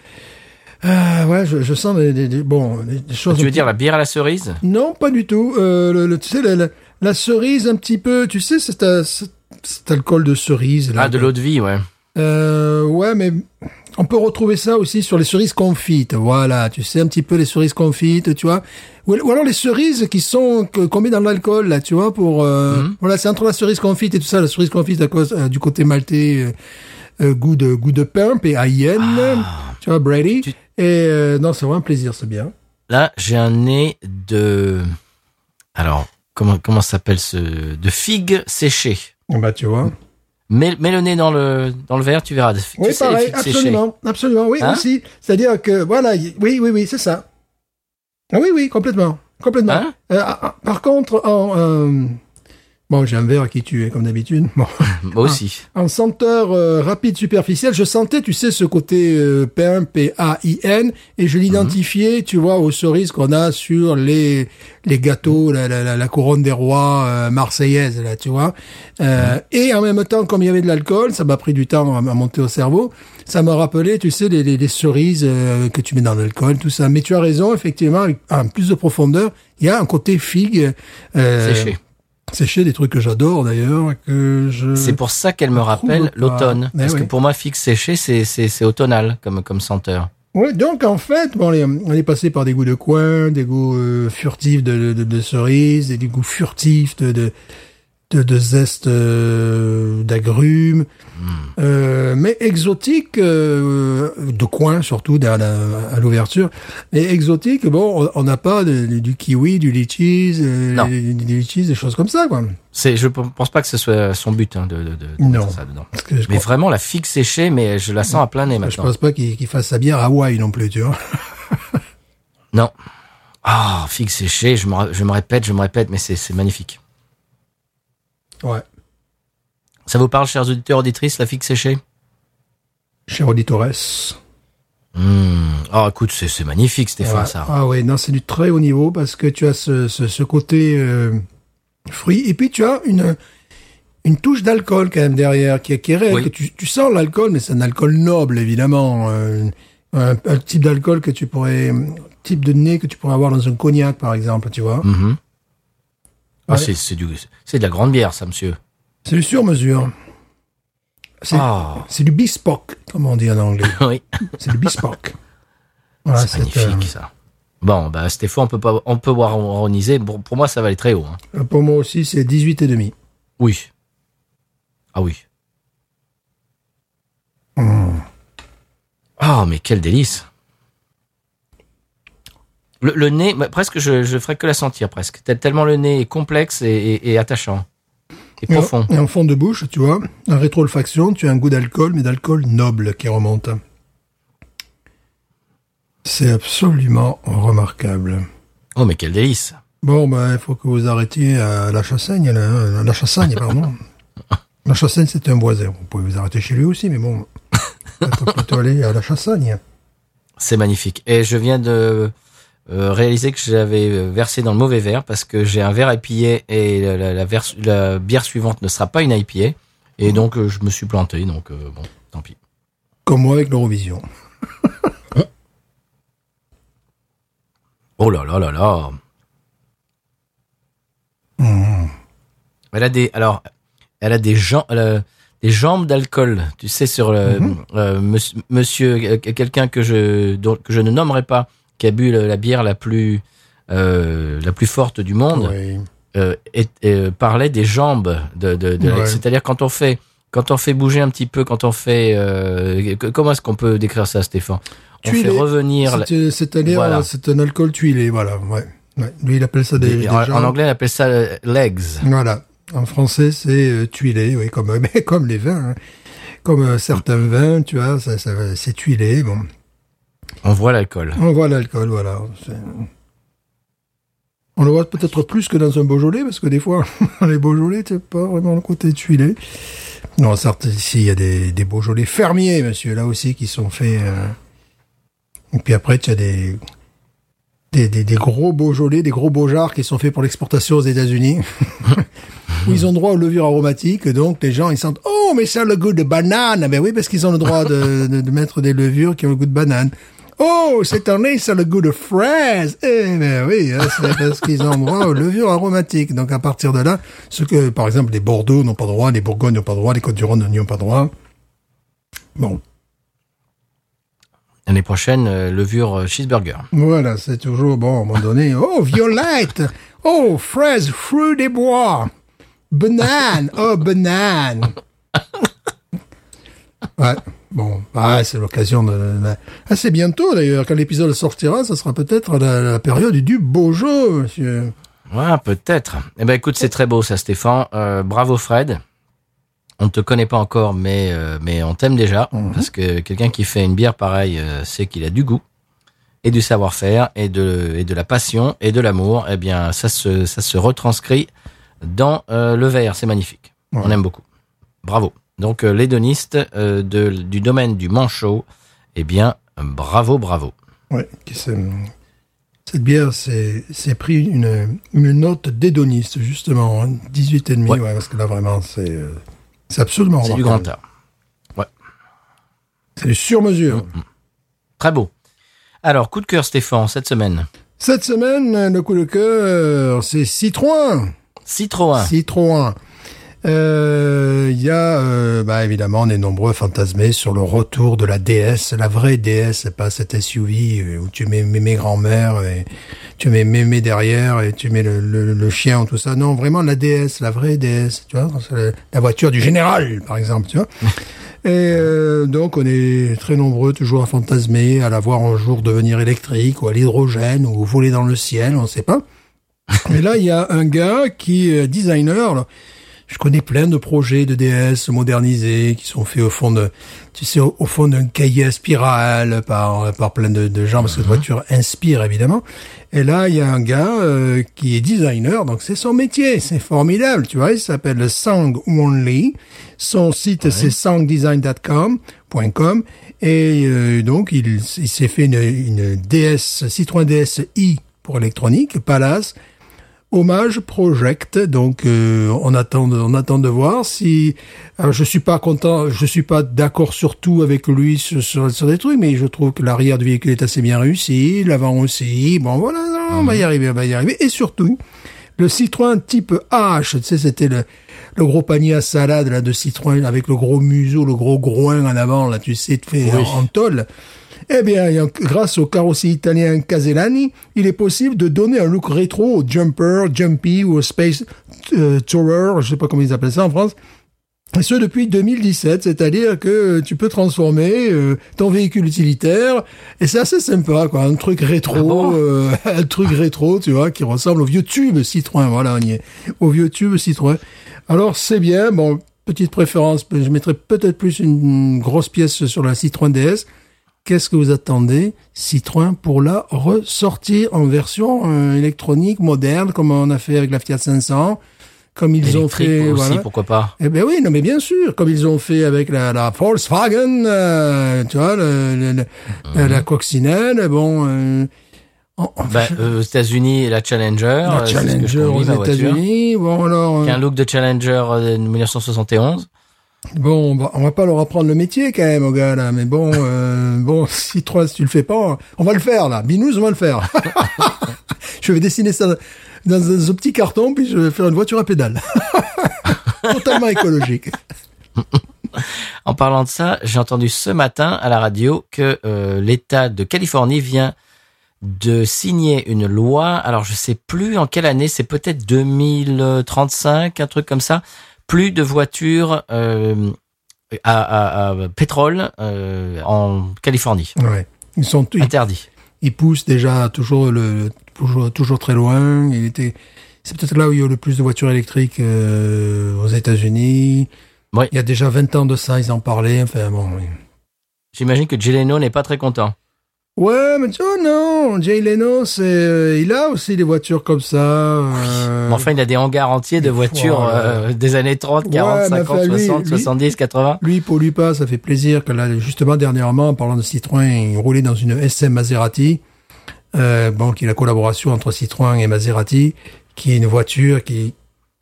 Ah, ouais, je, je sens des, des- des- bon, des, choses... Tu veux dire la bière à la cerise? Non, pas du tout. Euh, le, le- tu sais, la, la, la cerise, un petit peu, tu sais, c'est- cet alcool de cerise. Là, Ah, de l'eau de vie, ouais. Euh, ouais, mais on peut retrouver ça aussi sur les cerises confites. Voilà, tu sais un petit peu les cerises confites, tu vois. Ou, ou alors les cerises qui sont qu'on met dans l'alcool, là, tu vois, pour euh, Mhm. voilà, c'est entre la cerise confite et tout ça. La cerise confite à cause euh, du côté maltais, euh, euh, goût de goût de pain, et Hayen, tu vois, Brady. Tu- Et euh, non, c'est vraiment un plaisir, c'est bien. Là, j'ai un nez de. Alors, comment comment s'appelle ce de figue séchée? Bah, tu vois. Mets, mets le nez dans le dans le verre, tu verras. Tu Oui, sais, pareil, absolument, absolument, oui, Hein aussi. C'est-à-dire que, voilà, y- oui, oui, oui, c'est ça. Ah oui, oui, complètement, complètement. Hein Euh, ah, ah, par contre, en, euh, bon, j'ai un verre qui tue, comme d'habitude. Bon. Moi aussi. En senteur euh, rapide superficielle, je sentais, tu sais, ce côté euh, pain, P-A-I-N, et je l'identifiais, tu vois, aux cerises qu'on a sur les les gâteaux, la, la, la, couronne des rois euh, marseillaise, là, tu vois. Euh, Et en même temps, comme il y avait de l'alcool, ça m'a pris du temps à, à monter au cerveau. Ça m'a rappelé, tu sais, les, les, les cerises euh, que tu mets dans l'alcool, tout ça. Mais tu as raison, effectivement, avec en plus de profondeur, il y a un côté figue. Euh, Séché. Séché, des trucs que j'adore d'ailleurs, que je... C'est pour ça qu'elle me rappelle l'automne. Parce que pour moi, figue séchée, c'est c'est c'est automnal comme comme senteur. Oui, donc en fait, bon, on est, on est passé par des goûts de coin, des goûts euh, furtifs de, de, de cerises, et des goûts furtifs de, de, de, de zeste euh, d'agrumes, euh, mais exotiques, euh, de coin surtout à l'ouverture. Et exotiques, bon, on- n'a pas de- du kiwi, du litchis, Non. des, litchis, des choses comme ça, quoi. C'est je pense pas que ce soit son but hein, de de, Non. ça dedans. Je, Mais crois- vraiment la figue séchée, mais je la sens à plein nez je maintenant. pense pas qu'il fasse sa bière à Hawaï non plus, tu vois. Non. Ah, figue séchée, je me, je me répète, je me répète, mais c'est magnifique. Ouais. Ça vous parle, chers auditeurs, auditrices, la figue séchée? Cher auditores. Hmm. Ah, écoute, c'est magnifique, Stéphane, Ouais. ça. Ah ouais, non, c'est du très haut niveau parce que tu as ce, ce, ce côté euh, fruit et puis tu as une une touche d'alcool quand même derrière qui, est- qui est réelle. Oui. que tu, tu sens l'alcool, mais c'est un alcool noble évidemment, euh, un, un type d'alcool que tu pourrais, type de nez que tu pourrais avoir dans un cognac par exemple, tu vois. Mhm. Ah, Ouais. c'est c'est du, c'est de la grande bière, ça, monsieur. C'est du sur mesure. C'est Ah, du bespoke, comme on dit en anglais. oui. C'est du bespoke. Voilà, c'est magnifique, ça. Bon, bah, Stéphane, on peut pas, on peut. Pour, pour moi, ça va aller très haut. hein. euh, pour moi aussi, c'est 18 et demi. Oui. Ah oui. Ah, mais quel délice. Le, le nez, bah, presque, je, je ferais que la sentir, presque. Tel- Tellement le nez est complexe et, et- et attachant. Et Et en- profond. Et en fond de bouche, tu vois, en rétro-olfaction, tu as un goût d'alcool, mais d'alcool noble qui remonte. C'est absolument remarquable. Oh, mais quel délice. Bon, ben, il faut que vous arrêtiez à la chassagne, hein, la chassagne, pardon. La chassagne, c'est un voisin. Vous pouvez vous arrêter chez lui aussi, mais bon, faut plutôt aller à la chassagne. C'est magnifique. Et je viens de euh, réaliser que j'avais euh, versé dans le mauvais verre parce que j'ai un verre IPA et la, la, la vers- la bière suivante ne sera pas une IPA. Et donc, euh, je me suis planté. Donc, euh, bon, tant pis. Comme moi avec l'Eurovision. Oh là là là là. Elle a des, alors, elle a des a des jambes d'alcool. Tu sais, sur le, euh, monsieur, quelqu'un que je, que je ne nommerai pas, qui a bu la bière la plus, euh, la plus forte du monde. Oui. euh, et, et parlait des jambes de, de, de Ouais. c'est-à-dire quand on fait quand on fait bouger un petit peu quand on fait euh, comment est-ce qu'on peut décrire ça Stéphane? On Tuilé. fait revenir C'est-à-dire, Voilà. c'est un alcool tuilé, voilà. Ouais. Ouais. Lui, il appelle ça des, des en, anglais on appelle ça euh, legs Voilà. En français, c'est euh, tuilé, oui, comme, mais comme les vins. hein. Comme euh, certains vins, tu vois, ça, ça, c'est tuilé. Bon. On voit l'alcool On voit l'alcool, voilà. On le voit peut-être plus que dans un Beaujolais, parce que des fois, les Beaujolais, c'est pas vraiment le côté tuilé. Non, certes, ici, il y a des, Beaujolais fermiers, monsieur, là aussi, qui sont faits... euh, Et puis après, tu as des, gros Beaujolais, des gros Beaujards qui sont faits pour l'exportation aux États-Unis. où ils ont droit aux levures aromatiques, donc les gens, ils sentent, oh, mais ça a le goût de banane. Ben oui, parce qu'ils ont le droit de, de mettre des levures qui ont le goût de banane. Oh, cette année, ça a le goût de fraise. Eh ben oui, hein, c'est parce qu'ils ont droit aux levures aromatiques. Donc à partir de là, ce que, par exemple, les Bordeaux n'ont pas droit, les Bourgognes n'ont pas droit, les Côtes-du-Rhône n'y ont pas droit. Bon, l'année prochaine euh, levure euh, cheeseburger voilà, c'est toujours bon, à un moment donné. Oh, violette. Oh, fraise, fruit des bois. Banane. Oh, banane. Ouais. Bon, ah, c'est l'occasion de... c'est bientôt, d'ailleurs. Quand l'épisode sortira, ça sera peut-être la, la période du beau jeu, monsieur. ouais peut-être. Eh ben écoute c'est très beau ça Stéphane. Euh, bravo Fred. On ne te connaît pas encore mais euh, mais on t'aime déjà parce que quelqu'un qui fait une bière pareille euh, c'est qu'il a du goût et du savoir-faire et de et de la passion et de l'amour. Eh bien ça se ça se retranscrit dans euh, le verre. C'est magnifique. Ouais. on aime beaucoup. Bravo donc euh, l'hédoniste euh, du domaine du manchot eh bien bravo bravo Ouais. c'est- Cette bière, c'est pris une, une note d'hédoniste, justement. Hein, 18 et demi, Ouais. ouais, parce que là, vraiment, c'est euh, c'est absolument c'est du grand art C'est du sur-mesure. très beau alors coup de cœur Stéphane cette semaine Cette semaine, le coup de cœur, c'est Citroën. Citroën Citroën. Euh, Il y a, euh, bah, évidemment, on est nombreux à fantasmer sur le retour de la DS, la vraie DS, pas cette SUV euh, où tu mets mémé grand-mère et tu mets mémé derrière et tu mets le, le, le chien ou tout ça. Non, vraiment la DS, la vraie DS, tu vois, la- la voiture du général, par exemple, tu vois. Et euh, donc, on est très nombreux toujours à fantasmer, à la voir un jour devenir électrique ou à l'hydrogène ou voler dans le ciel, on ne sait pas. Mais là, il y a un gars qui est designer. là. Je connais plein de projets de DS modernisés qui sont faits au fond de, tu sais, au, au fond d'un cahier à spirale par par plein de, de gens parce que cette voiture inspire évidemment. Et là, il y a un gars euh, qui est designer, donc c'est son métier, c'est formidable, tu vois. Il s'appelle Sang Won Lee. Son site c'est sangdesign.com et euh, donc il, il s'est fait une, une DS Citroën DSi pour électronique Palace Hommage Project. Donc euh, on attend, de, on attend de voir si. Alors, je suis pas content, je suis pas d'accord sur tout avec lui sur, sur, sur des trucs, mais je trouve que l'arrière du véhicule est assez bien réussi, l'avant aussi. Bon voilà, non, on va y arriver, on va y arriver. Et surtout, le Citroën type H, tu sais, c'était le, le gros panier à salade là de Citroën avec le gros museau, le gros groin en avant là, tu sais, fait en, en tôle. Eh bien, grâce au carrossier italien Casellani, il est possible de donner un look rétro au Jumper, Jumpy ou au Space euh, Tourer, je sais pas comment ils appellent ça en France. Et ce depuis 2017, c'est-à-dire que tu peux transformer euh, ton véhicule utilitaire et c'est assez sympa quoi, un truc rétro, Ah bon euh, un truc rétro, tu vois, qui ressemble au vieux tube Citroën, voilà, on y est, au vieux tube Citroën. Alors c'est bien, bon, petite préférence, je mettrais peut-être plus une grosse pièce sur la Citroën DS. Qu'est-ce que vous attendez, Citroën, pour la ressortir en version euh, électronique moderne, comme on a fait avec la Fiat 500, comme ils ont fait, aussi, voilà. pourquoi pas. Eh ben oui, non mais bien sûr, comme ils ont fait avec la, la Volkswagen, euh, tu vois, le, le- le- la, la coccinelle, bon, euh, en- en- Bah, euh, aux États-Unis, la Challenger. la Challenger aux. États-Unis, bon alors, Qui a un look de Challenger de 1971. Bon, on va pas leur apprendre le métier quand même, aux gars là, mais bon, euh, bon, Citroën, si tu le fais pas, on va le faire là, Binous, on va le faire. je vais dessiner ça dans un, dans un petit carton, puis je vais faire une voiture à pédale, totalement écologique. En parlant de ça, j'ai entendu ce matin à la radio que euh, l'État de Californie vient de signer une loi. Alors je sais plus en quelle année, c'est peut-être 2035, un truc comme ça. Plus de voitures euh, à, à- à pétrole euh, en Californie. Ouais. Ils sont, ils Interdit. il pousse déjà toujours le toujours toujours très loin. Il était c'est peut-être là où il y a le plus de voitures électriques euh, aux États-Unis. Ouais. Il y a déjà 20 ans de ça, ils en parlaient. Enfin bon. oui. J'imagine que Jay Leno n'est pas très content. Ouais, mais tu vois, non, Jay Leno, c'est euh, il a aussi des voitures comme ça. euh, Mais enfin, il a des hangars entiers de voitures Voilà. euh, des années 30, 40, Ouais, mais 50, enfin, lui- 60, lui- 70, 80. Lui, il pollue pas, ça fait plaisir que là, justement, dernièrement, en parlant de Citroën, il roulait dans une SM Maserati, euh, bon, qui est la collaboration entre Citroën et Maserati, qui est une voiture qui,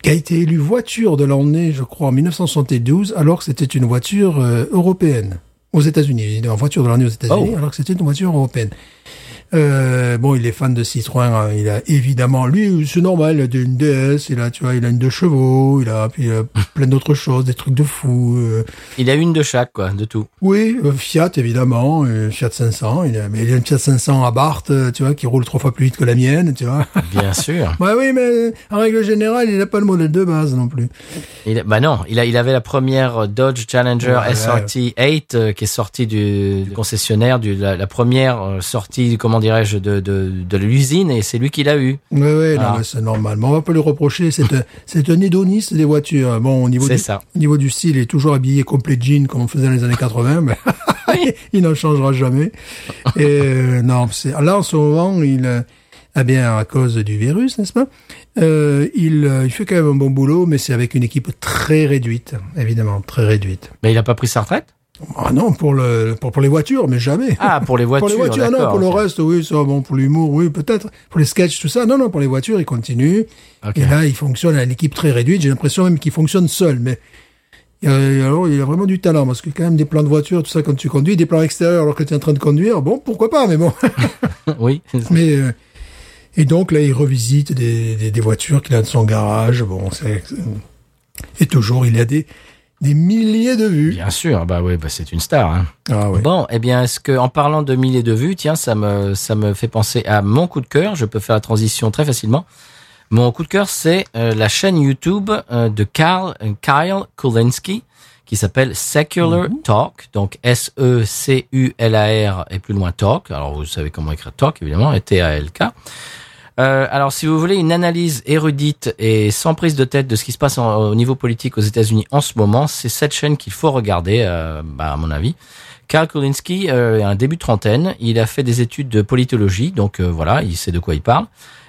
qui a été élue voiture de l'année, je crois, en 1972, alors que c'était une voiture euh, européenne. Aux États-Unis, en voiture de l'année aux États-Unis, Oh. alors que c'était une voiture européenne. Euh, bon, il est fan de Citroën. hein. Il a évidemment, lui, c'est normal. Il a une DS. Il a, tu vois, il a une deux chevaux. Il a, puis il a plein d'autres choses, des trucs de fou. euh. Il a une de chaque, quoi, de tout. Oui, euh, Fiat évidemment, euh, Fiat 500. Il a, mais il a une Fiat 500 à Barthes, euh, tu vois, qui roule trois fois plus vite que la mienne, tu vois. Bien sûr. ouais, oui, mais en règle générale, il n'a pas le modèle de base non plus. Il, bah non, il, a, il avait la première Dodge Challenger Ouais, SRT 8 euh, qui est sortie du, du concessionnaire, du, la, la première euh, sortie, comment dirais-je, de, de, de l'usine et c'est lui qui l'a eu. Oui, oui, Ah. c'est normal. Mais on va pas lui reprocher. C'est un, c'est un hédoniste des voitures. Bon, au niveau C'est du, ça. au niveau du style, il est toujours habillé complet jean comme on faisait dans les années 80, mais il n'en changera jamais. Et euh, non, c'est là en ce moment, il euh, ah bien à cause du virus, n'est-ce pas euh, il, euh, il fait quand même un bon boulot, mais c'est avec une équipe très réduite, évidemment, très réduite. Mais il a pas pris sa retraite? Ah non, pour le pour, pour les voitures, mais jamais. Ah, pour les voitures. Pour les voitures, non, pour le reste, oui, ça, bon, pour l'humour, oui, peut-être. Pour les sketchs, tout ça, non, non, pour les voitures, il continue. Et là, il fonctionne à l'équipe très réduite. J'ai l'impression même qu'il fonctionne seul, mais euh, alors il a vraiment du talent parce que quand même des plans de voiture, tout ça quand tu conduis, des plans extérieurs alors que tu es en train de conduire, bon, pourquoi pas, mais bon. oui. mais euh, et donc là, il revisite des, des, des voitures qu'il a dans son garage. Bon, c'est et toujours il y a des des milliers de vues. Bien sûr, bah oui, bah c'est une star. Hein. Ah ouais. Bon, eh bien, est-ce que en parlant de milliers de vues, tiens, ça me ça me fait penser à mon coup de cœur. Je peux faire la transition très facilement. Mon coup de cœur, c'est euh, la chaîne YouTube euh, de Karl, euh, Kyle Kulinski qui s'appelle Secular Talk, donc S-E-C-U-L-A-R et plus loin Talk. Alors vous savez comment écrire Talk, évidemment, et T-A-L-K. Euh, alors, si vous voulez une analyse érudite et sans prise de tête de ce qui se passe en- au niveau politique aux États-Unis en ce moment, c'est cette chaîne qu'il faut regarder, euh, bah, à mon avis. Karl Kulinski euh, a un début de trentaine. Il a fait des études de politologie, donc euh, voilà, il sait de quoi il parle.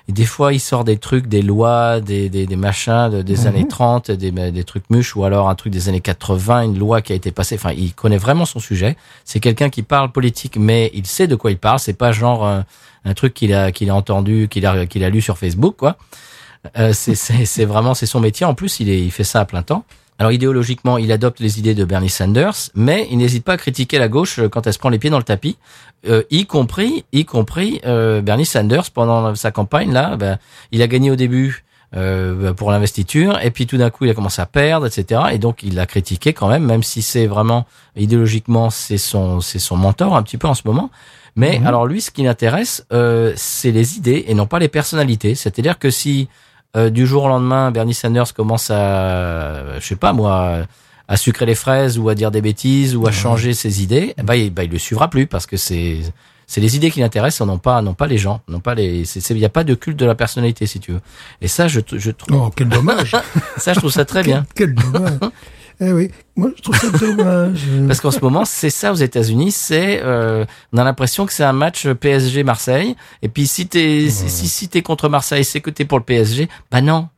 Et des fois, il sort des trucs, des lois, des, des, des machins de- des années 30, des, des trucs mûches, ou alors un truc des années 80, une loi qui a été passée. Enfin, il connaît vraiment son sujet. C'est quelqu'un qui parle politique, mais il sait de quoi il parle. C'est pas genre euh, un truc qu'il a qu'il a entendu, qu'il a qu'il a lu sur Facebook, quoi. Euh, c'est vraiment c'est son métier. En plus, il est il fait ça à plein temps. Alors idéologiquement, il adopte les idées de Bernie Sanders, mais il n'hésite pas à critiquer la gauche euh, quand elle se prend les pieds dans le tapis, euh, y compris, y compris euh, Bernie Sanders pendant sa campagne là. ben, il a gagné au début euh, pour l'investiture, et puis tout d'un coup il a commencé à perdre, etc. Et donc il l'a critiqué quand même, même si c'est vraiment idéologiquement c'est son c'est son mentor un petit peu en ce moment. Mais alors lui, ce qui l'intéresse, euh, c'est les idées et non pas les personnalités. C'est-à-dire que si euh, du jour au lendemain, Bernie Sanders commence à, je sais pas moi, à sucrer les fraises ou à dire des bêtises ou à changer ses idées, ben, il, ben, il le suivra plus parce que c'est c'est les idées qui l'intéressent, non pas non pas les gens, non pas les. Il n'y a pas de culte de la personnalité si tu veux. Et ça, je je trouve Oh, quel dommage. ça, je trouve ça très bien. quel dommage. Eh oui, moi je trouve ça dommage. Parce qu'en ce moment, c'est ça aux États-Unis, c'est euh, on a l'impression que c'est un match PSG Marseille. Et puis si t'es si si, si t'es contre Marseille, c'est que t'es pour le PSG. Bah non.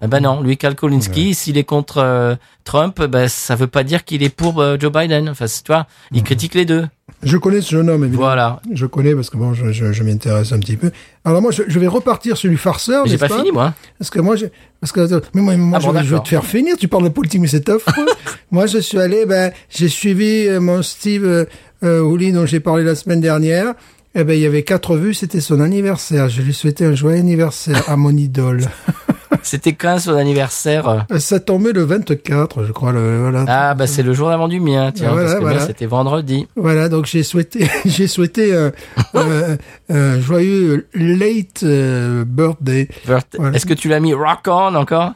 Ah Bah non, lui Kalkolinski, s'il est contre euh, Trump, bah ça veut pas dire qu'il est pour euh, Joe Biden. Enfin, c'est- tu vois, il critique les deux. Je connais ce jeune homme, évidemment. Voilà. Je connais parce que bon, je, je, je m'intéresse un petit peu. Alors moi, je, je vais repartir sur du farceur, J'ai n'est-ce pas fini moi. Parce que moi, je, parce que mais moi, moi Ah je, bon, vais- je vais d'accord. te faire finir. Tu parles de politique, mais c'est affreux. moi, je suis allé, ben, j'ai suivi euh, mon Steve Hooley dont j'ai parlé la semaine dernière. Eh ben, il y avait quatre vues, c'était son anniversaire. Je lui souhaitais un joyeux anniversaire à mon idole. C'était quand son anniversaire euh Euh, Ça tombait le 24, je crois. Le, voilà. Ah bah c'est le jour d'avant du mien, tiens, voilà, parce que voilà. c'était vendredi. Voilà, donc j'ai souhaité, j'ai souhaité un, un- un joyeux late euh, birthday. Birth- Voilà. Est-ce que tu l'as mis rock on encore?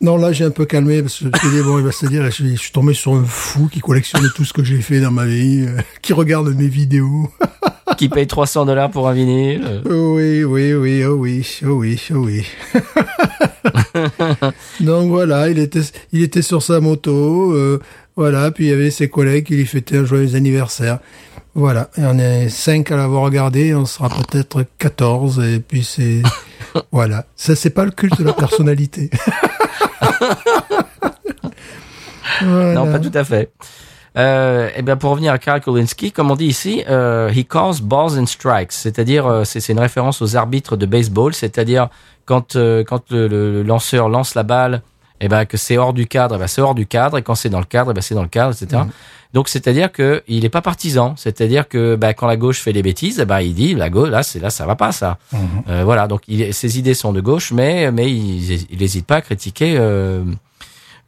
Non, là j'ai un peu calmé parce que je bon, il va se dire, je, suis- je suis tombé sur un fou qui collectionne tout ce que j'ai fait dans ma vie, euh, qui regarde mes vidéos. Qui paye 300 dollars pour un vinyle oui, oui, oui, oh oui, oh oui, oh oui. Donc voilà, il était, il était sur sa moto, euh, voilà, puis il y avait ses collègues qui lui fêtaient un joyeux anniversaire. Voilà, et on est cinq à l'avoir regardé, on sera peut-être 14, et puis c'est, voilà. Ça, c'est pas le culte de la personnalité. Voilà. Non, pas tout à fait. Euh, eh bien, pour revenir à Karl Kulinski, comme on dit ici, euh, he calls balls and strikes, c'est-à-dire euh, c'est c'est une référence aux arbitres de baseball, c'est-à-dire quand euh, quand le, le lanceur lance la balle, eh ben que c'est hors du cadre, eh ben c'est hors du cadre, et quand c'est dans le cadre, ben c'est dans le cadre, etc. Donc c'est-à-dire que il est pas partisan, c'est-à-dire que ben, quand la gauche fait des bêtises, ben il dit la gauche là c'est là ça va pas ça. Euh, voilà, donc il, ses idées sont de gauche, mais mais il il hésite pas à critiquer. Euh,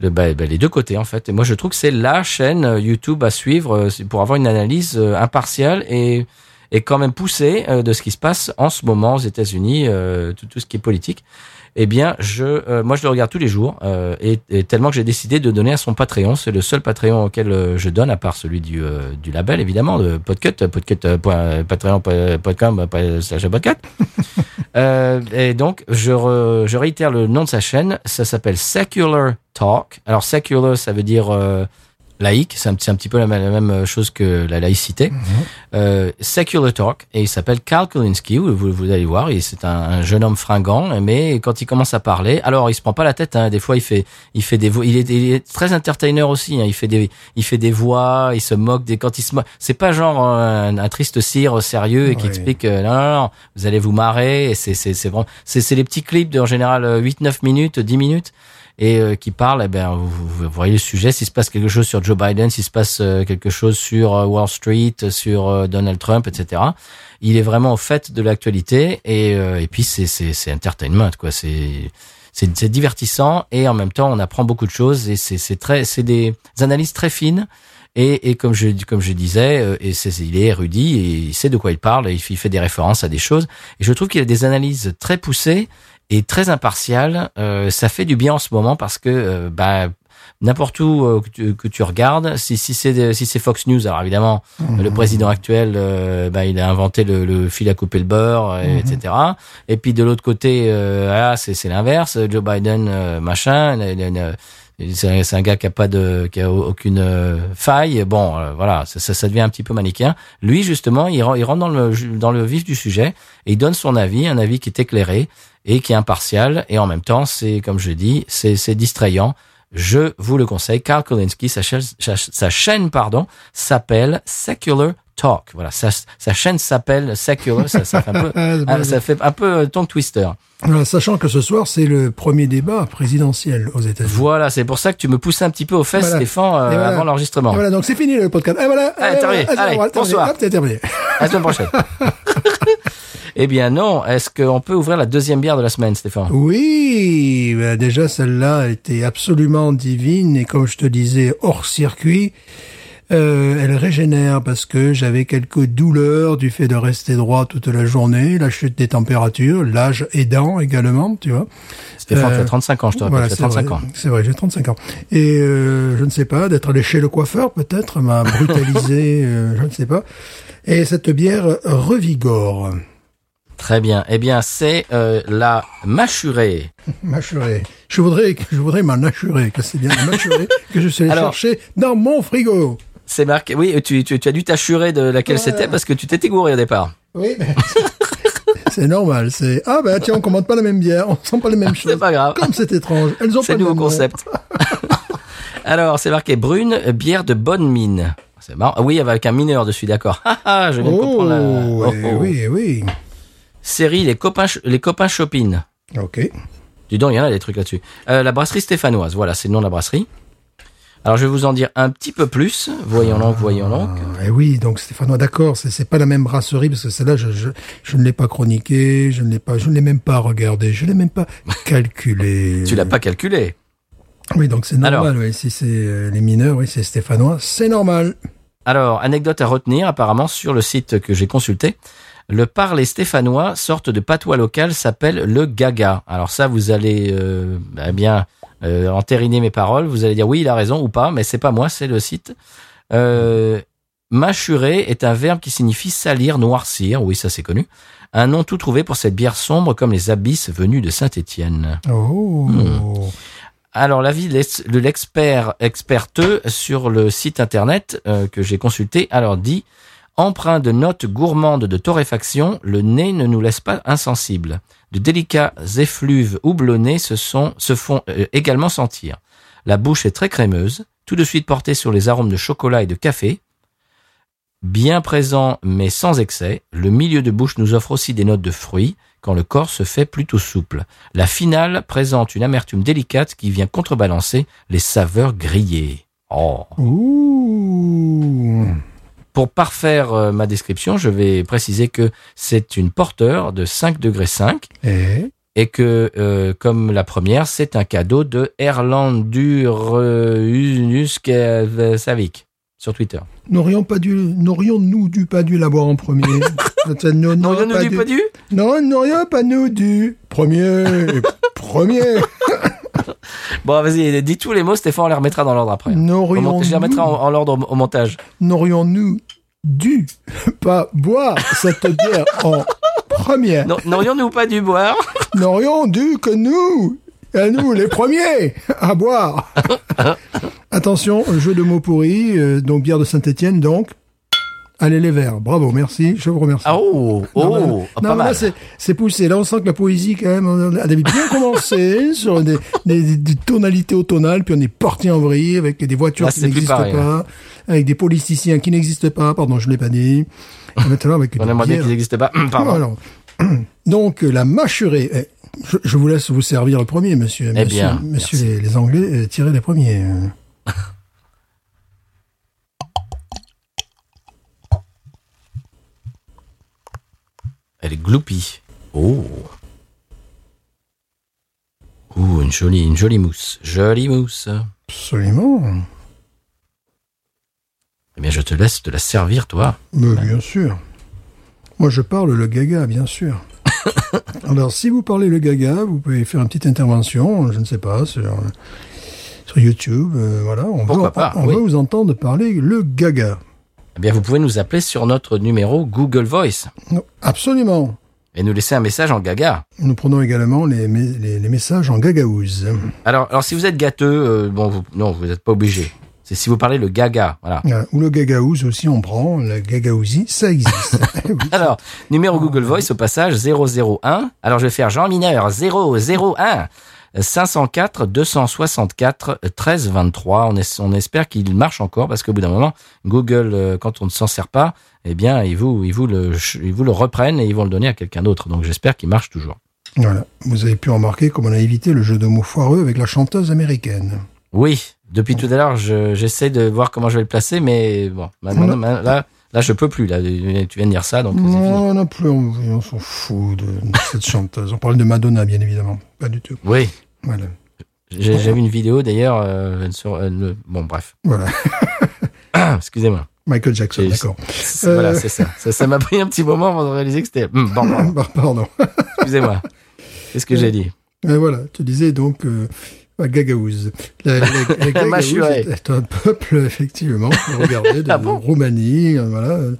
bah, bah, les deux côtés en fait. Et moi je trouve que c'est la chaîne euh, YouTube à suivre euh, pour avoir une analyse euh, impartiale et quand même poussée de ce qui se passe en ce moment aux États-Unis, tout, tout ce qui est politique. Eh bien, je, euh, moi, je le regarde tous les jours, euh, et, et tellement que j'ai décidé de donner à son Patreon. C'est le seul Patreon auquel euh, je donne, à part celui du, euh, du label, évidemment, de Podcut, podcut. Euh, et donc, je, re- je réitère le nom de sa chaîne. Ça s'appelle Secular Talk. Alors, secular, ça veut dire euh, laïque. C'est un, un petit peu la, même- la même chose que la laïcité. Euh, Secular Talk. Et il s'appelle Karl Kulinski. Vous, vous, allez voir. C'est un, un jeune homme fringant. Mais quand il commence à parler, alors il se prend pas la tête. Hein, des fois, il fait, il fait des voix. Il est, il est très entertainer aussi. Hein, il fait des, il fait des voix. Il se moque des quand il se moque. C'est pas genre un, un triste cire sérieux et qui Oui. explique euh, non, non, non, vous allez vous marrer. C'est, c'est, c'est vraiment, c'est, c'est les petits clips de, en général 8-9 minutes, 10 minutes et euh, qui parle, eh ben, vous, vous voyez le sujet, s'il se passe quelque chose sur Joe Biden, s'il se passe euh, quelque chose sur euh, Wall Street, sur euh, Donald Trump, etc. Il est vraiment au fait de l'actualité et, euh, et puis c'est, c'est, c'est entertainment, quoi. C'est, c'est, c'est divertissant et en même temps on apprend beaucoup de choses et c'est, c'est très, c'est des analyses très fines. Et, et comme je comme je disais, et c'est, il est érudit et il sait de quoi il parle. Et il fait des références à des choses. Et je trouve qu'il a des analyses très poussées et très impartiales. Euh, ça fait du bien en ce moment parce que euh, bah n'importe où euh, que, tu, que tu regardes. Si, si c'est si c'est Fox News, alors évidemment, le président actuel, euh, bah, il a inventé le, le fil à couper le beurre, euh, etc. Et puis de l'autre côté, euh, ah, c'est c'est l'inverse. Joe Biden, machin, il a une- c'est un- gars qui a pas de qui a aucune faille. Bon, euh, voilà, ça, ça, ça devient un petit peu manichéen. Lui, justement, il, il rentre dans le dans le vif du sujet et il donne son avis, un avis qui est éclairé et qui est impartial et en même temps, c'est comme je dis, c'est c'est distrayant. Je vous le conseille. Carl Kolinsky, sa chaîne, sa, sa chaîne pardon, s'appelle Secular Talk. Voilà, sa, sa chaîne s'appelle Secular. Ça, ça fait un peu, Ah, ah, pas- ça fait un peu euh, tongue twister. Sachant que ce soir, c'est le premier débat présidentiel aux États-Unis. Voilà, c'est pour ça que tu me poussais un petit peu aux fesses, Voilà. Stéphane, euh, voilà. avant l'enregistrement. Voilà, donc c'est fini le podcast. Et voilà. Allez, et terminé. Allez, bonsoir. Hop, c'est terminé. À la semaine prochaine. eh bien non, est-ce qu'on peut ouvrir la deuxième bière de la semaine, Stéphane? Oui, ben déjà celle-là était absolument divine et comme je te disais hors circuit, euh, elle régénère parce que j'avais quelques douleurs du fait de rester droit toute la journée, la chute des températures, l'âge aidant également, tu vois. Stéphane, Euh, tu as 35 ans, je te rappelle, Voilà, tu as c'est 35 vrai, ans. C'est vrai, j'ai 35 ans. Et euh, je ne sais pas, d'être allé chez le coiffeur peut-être m'a brutalisé, euh, je ne sais pas. Et cette bière revigore. Très bien. Eh bien, c'est euh, la mâchurée. Mâchuré. Je voudrais, je voudrais m'en assurer que c'est bien le mâchuré que je suis Alors- chercher dans mon frigo. C'est marqué. Oui, tu, tu, tu as dû t'assurer de laquelle Ouais. c'était parce que tu t'étais gouré au départ. Oui, mais c'est normal. C'est ah ben tiens, on commande pas la même bière, on sent pas les mêmes choses. C'est pas grave. Comme c'est étrange. Elles ont C'est pas le nouveau concept. Alors, c'est marqué brune, bière de bonne mine. C'est marrant. Ah Oui, avec un mineur dessus, d'accord. Ah, ah, je viens de Oh, comprendre la... Oh, oh. oui, oui. Série Les copains, les copains shopping. Ok. Dis donc, il y en a des trucs là-dessus. Euh, la brasserie stéphanoise, voilà, c'est le nom de la brasserie. Alors, je vais vous en dire un petit peu plus. Voyons donc, voyons donc. Ah, eh oui, donc Stéphanois, d'accord, c'est, c'est pas la même brasserie parce que celle-là, je, je, je ne l'ai pas chroniqué, je ne l'ai pas, je ne l'ai même pas regardé, je ne l'ai même pas calculé. Tu l'as pas calculé. Oui, donc c'est normal. Alors. oui, si c'est euh, les mineurs, oui, c'est Stéphanois, c'est normal. Alors, anecdote à retenir, apparemment, sur le site que j'ai consulté. Le parler stéphanois, sorte de patois local, s'appelle le gaga. Alors ça, vous allez euh, bah, bien euh, entériner mes paroles. Vous allez dire oui, il a raison ou pas, mais c'est pas moi, c'est le site. Euh, mâchurer est un verbe qui signifie salir, noircir. Oui, ça c'est connu. Un nom tout trouvé pour cette bière sombre comme les abysses venus de Saint-Étienne. Oh. Hmm. Alors l'avis de l'expert experteux sur le site internet euh, que j'ai consulté alors dit empreint de notes gourmandes de torréfaction, le nez ne nous laisse pas insensibles. De délicats effluves houblonnés se, se font euh, également sentir. La bouche est très crémeuse, tout de suite portée sur les arômes de chocolat et de café. Bien présent mais sans excès, le milieu de bouche nous offre aussi des notes de fruits, quand le corps se fait plutôt souple. La finale présente une amertume délicate qui vient contrebalancer les saveurs grillées. Oh. Ouh. Pour parfaire euh, ma description, je vais préciser que c'est une porteur de 5 degrés 5 Et? et que, euh, comme la première, c'est un cadeau de Erlandur Savik sur Twitter. n'aurions pas dû, n'aurions-nous dû pas dû l'avoir en premier? Ça, nous- Non, n'aurions non, non, pas du Non, n'aurions pas nous dû. Premier, premier. Bon, vas-y, dis tous les mots, Stéphane, on les remettra dans l'ordre après. Au N'aurions je les remettrai en, en ordre au, au montage. n'aurions-nous dû pas boire cette bière en première? N'aurions-nous pas dû boire? N'aurions dû que nous, à nous les premiers, à boire. Attention, jeu de mots pourris, euh, donc bière de Saint-Étienne, donc. Allez les verts, bravo, merci, je vous remercie. Ah, oh, Non, mais- oh, non, pas mais là, mal. c'est, poussé. Là, on sent que la poésie, quand même, on avait bien commencé sur des, des, des tonalités automnales, puis on est parti en vrille avec des voitures Là, qui n'existent pareil, pas, avec des politiciens qui n'existent pas, pardon, je l'ai pas dit. Et maintenant, avec On aimerait bien qu'ils n'existent pas. Pardon. alors, donc la mâchurée. eh, Je, je vous laisse vous servir le premier, monsieur. Eh bien, monsieur les, les Anglais, euh, tirez les premiers. Elle est gloupie. Oh. Ouh, une jolie, une jolie mousse. Jolie mousse. Absolument. Eh bien, je te laisse te la servir, toi. Mais bien sûr. Moi, je parle le gaga, bien sûr. Alors, si vous parlez le gaga, vous pouvez faire une petite intervention, je ne sais pas, sur, sur YouTube. euh, voilà, on, veut, Pourquoi pas, on oui. veut vous entendre parler le gaga. Eh bien, vous pouvez nous appeler sur notre numéro Google Voice Absolument. et nous laisser un message en gaga. Nous prenons également les, me- les, les messages en gagaouze. Alors, alors si vous êtes gâteux, euh, bon, vous, non, vous n'êtes pas obligé. C'est si vous parlez le gaga, voilà. Voilà. Ou le gagaouze aussi, on prend. Le gagaouzi, ça existe. Oui. Alors, numéro Google Voice au passage 001. Alors, je vais faire Jean Mineur 001 504 264 13 23. On, es- on espère qu'il marche encore parce qu'au bout d'un moment, Google, euh, quand on ne s'en sert pas, eh bien, ils vous, ils vous le, ils vous le reprennent et ils vont le donner à quelqu'un d'autre. Donc, j'espère qu'il marche toujours. Voilà. Vous avez pu remarquer comme on a évité le jeu de mots foireux avec la chanteuse américaine. Oui, depuis tout à l'heure, je- j'essaie de voir comment je vais le placer, mais bon, maintenant, Voilà. ma- là, là, je peux plus. Là, tu viens de dire ça, donc. Non, non plus, on, on s'en fout de, de cette chanteuse. On parle de Madonna, bien évidemment. Pas du tout. Oui, Voilà. j'ai vu une vidéo d'ailleurs euh, sur. euh, le- bon, bref, Voilà. excusez-moi. Michael Jackson, d'accord. Voilà, c'est ça. Ça m'a pris un petit moment avant de réaliser que c'était. Hum, bon, bon, Pardon. excusez-moi. Qu'est-ce que j'ai dit Et voilà, tu disais donc euh, la Gagaouze. La, la, la Gagaouze est un peuple, effectivement, regardez, de Ah bon Roumanie, euh, voilà. euh.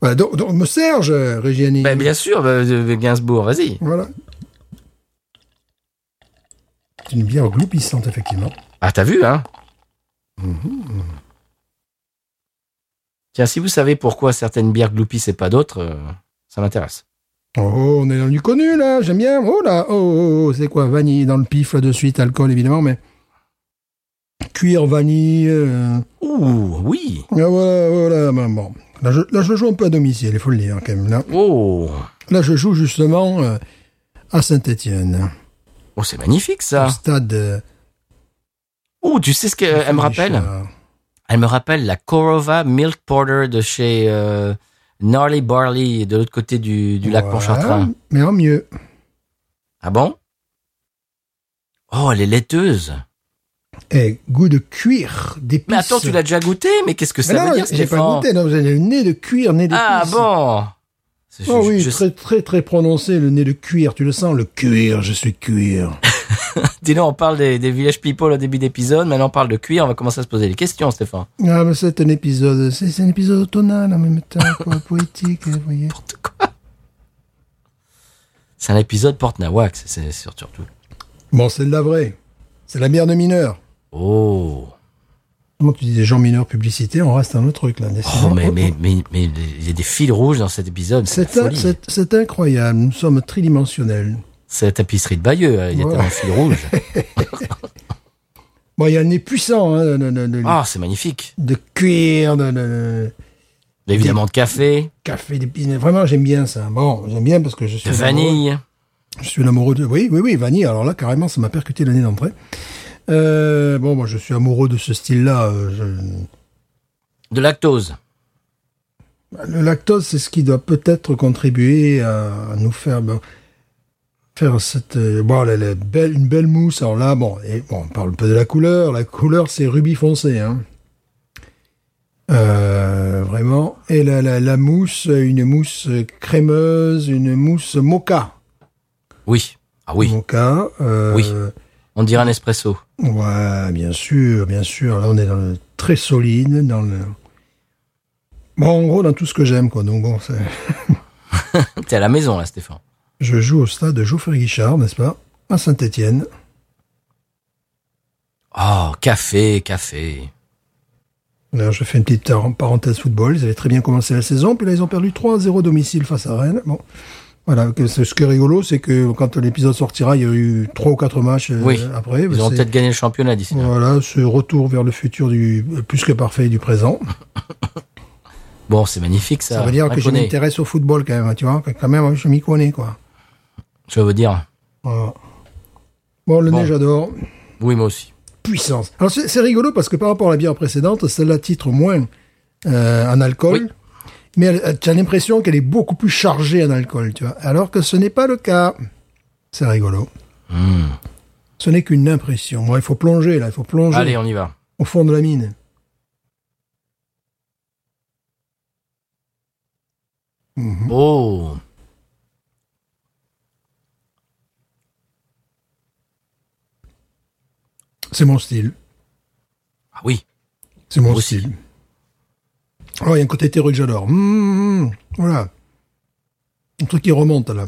Voilà, donc, donc Serge, euh, Reggiani. ben, Bien sûr, ben, euh, Gainsbourg, vas-y. Voilà. C'est une bière gloupissante, effectivement. Ah, t'as vu, hein Tiens, si vous savez pourquoi certaines bières gloupissent et pas d'autres, euh, ça m'intéresse. Oh, on est dans du connu, là, j'aime bien. Oh là, oh, oh, oh, c'est quoi, vanille dans le pif, là, de suite, alcool, évidemment, mais... Cuir, vanille... euh, Ouh, oui. Ah, voilà, voilà, bon. Là je, là, je joue un peu à domicile, il faut le dire, quand même. Là, Oh, là je joue justement euh, à Saint-Étienne, oh c'est magnifique au ça. stade... euh, Oh, tu sais ce qu'elle me rappelle. Elle me rappelle la Korova Milk Porter de chez euh, Gnarly Barley, de l'autre côté du, du lac Ouais, Pontchartrain. Mais en mieux. Ah bon? Oh, elle est laiteuse. Et goût de cuir, d'épices. Mais attends, tu l'as déjà goûté? Mais qu'est-ce que ça Mais veut non, dire, j'ai pas goûté, non, vous avez le nez de cuir, nez d'épices. Ah bon? Je- Oh oui, je- très, très, très prononcé, le nez de cuir, tu le sens, le cuir, je suis cuir. Dis donc, on parle des, des Village People au début d'épisode, maintenant on parle de cuir, on va commencer à se poser des questions, Stéphane. Ah, mais c'est un épisode, c'est un épisode automnal en même temps, quoi, poétique, vous voyez. Quoi. C'est un épisode porte-nawak, c'est surtout. Bon, c'est de la vraie. C'est la bière de mineur. Oh Comment tu disais Jean Mineur publicité, on reste un autre truc là. Oh, mais, mais, mais, mais il y a des fils rouges dans cet épisode, c'est un- incroyable, nous sommes tridimensionnels. C'est la tapisserie de Bayeux, hein, il y a Ouais. tellement de fils rouges. Bon, il y a le nez puissant hein, de, de, de- de- Ah, c'est magnifique. de cuir, de, de- de Évidemment de café, café, d'épices. Vraiment, j'aime bien ça. Bon, j'aime bien parce que je suis de un amoureux- vanille. Je suis un amoureux de. Oui, oui, oui, vanille. Alors là, carrément, ça m'a percuté l'année d'entrée. Euh, bon, moi, je suis amoureux de ce style-là. euh, je- De lactose. Le lactose, c'est ce qui doit peut-être contribuer à, nous faire ben, faire cette euh, bon, la, la belle, une belle mousse. Alors là, bon, et, bon, on parle un peu de la couleur. La couleur, c'est rubis foncé, hein. Euh, vraiment. Et la, la, la mousse, une mousse crémeuse, une mousse mocha. Oui. Ah oui, Mocha. euh, Oui. On dirait un espresso. Ouais, bien sûr, bien sûr. Là, on est dans le très solide, dans le. Bon, en gros, dans tout ce que j'aime, quoi. Donc bon, c'est. T'es à la maison, là, Stéphane. Je joue au stade de Geoffrey-Guichard, n'est-ce pas? À Saint-Étienne. Oh, café, café. Là, je fais une petite par- parenthèse football. Ils avaient très bien commencé la saison, puis là, ils ont perdu 3-0 domicile face à Rennes. Bon. Voilà, ce qui est rigolo, c'est que quand l'épisode sortira, il y a eu trois ou quatre matchs euh, Oui. après. Ils Ben, ont peut-être gagné le championnat d'ici là. Voilà, ce retour vers le futur du plus que parfait du présent. Bon, c'est magnifique, ça. Ça veut dire que je m'intéresse au football quand même, tu vois. Quand même, je m'y connais, quoi. Je veux dire. Voilà. Bon, le Bon. nez, j'adore. Oui, moi aussi. Puissance. Alors, c'est c'est rigolo parce que par rapport à la bière précédente, celle-là titre moins euh, en alcool. Oui. Mais tu as l'impression qu'elle est beaucoup plus chargée en alcool, tu vois. Alors que ce n'est pas le cas. C'est rigolo. Hmm. Ce n'est qu'une impression. Bon, il faut plonger, là. Il faut plonger Allez, on y va. au fond de la mine. Mhm. Oh. C'est mon style. Ah oui. C'est mon Moi aussi. Oh, il y a un côté terreux que j'adore. Mmh, mmh, voilà. Un truc qui remonte, là.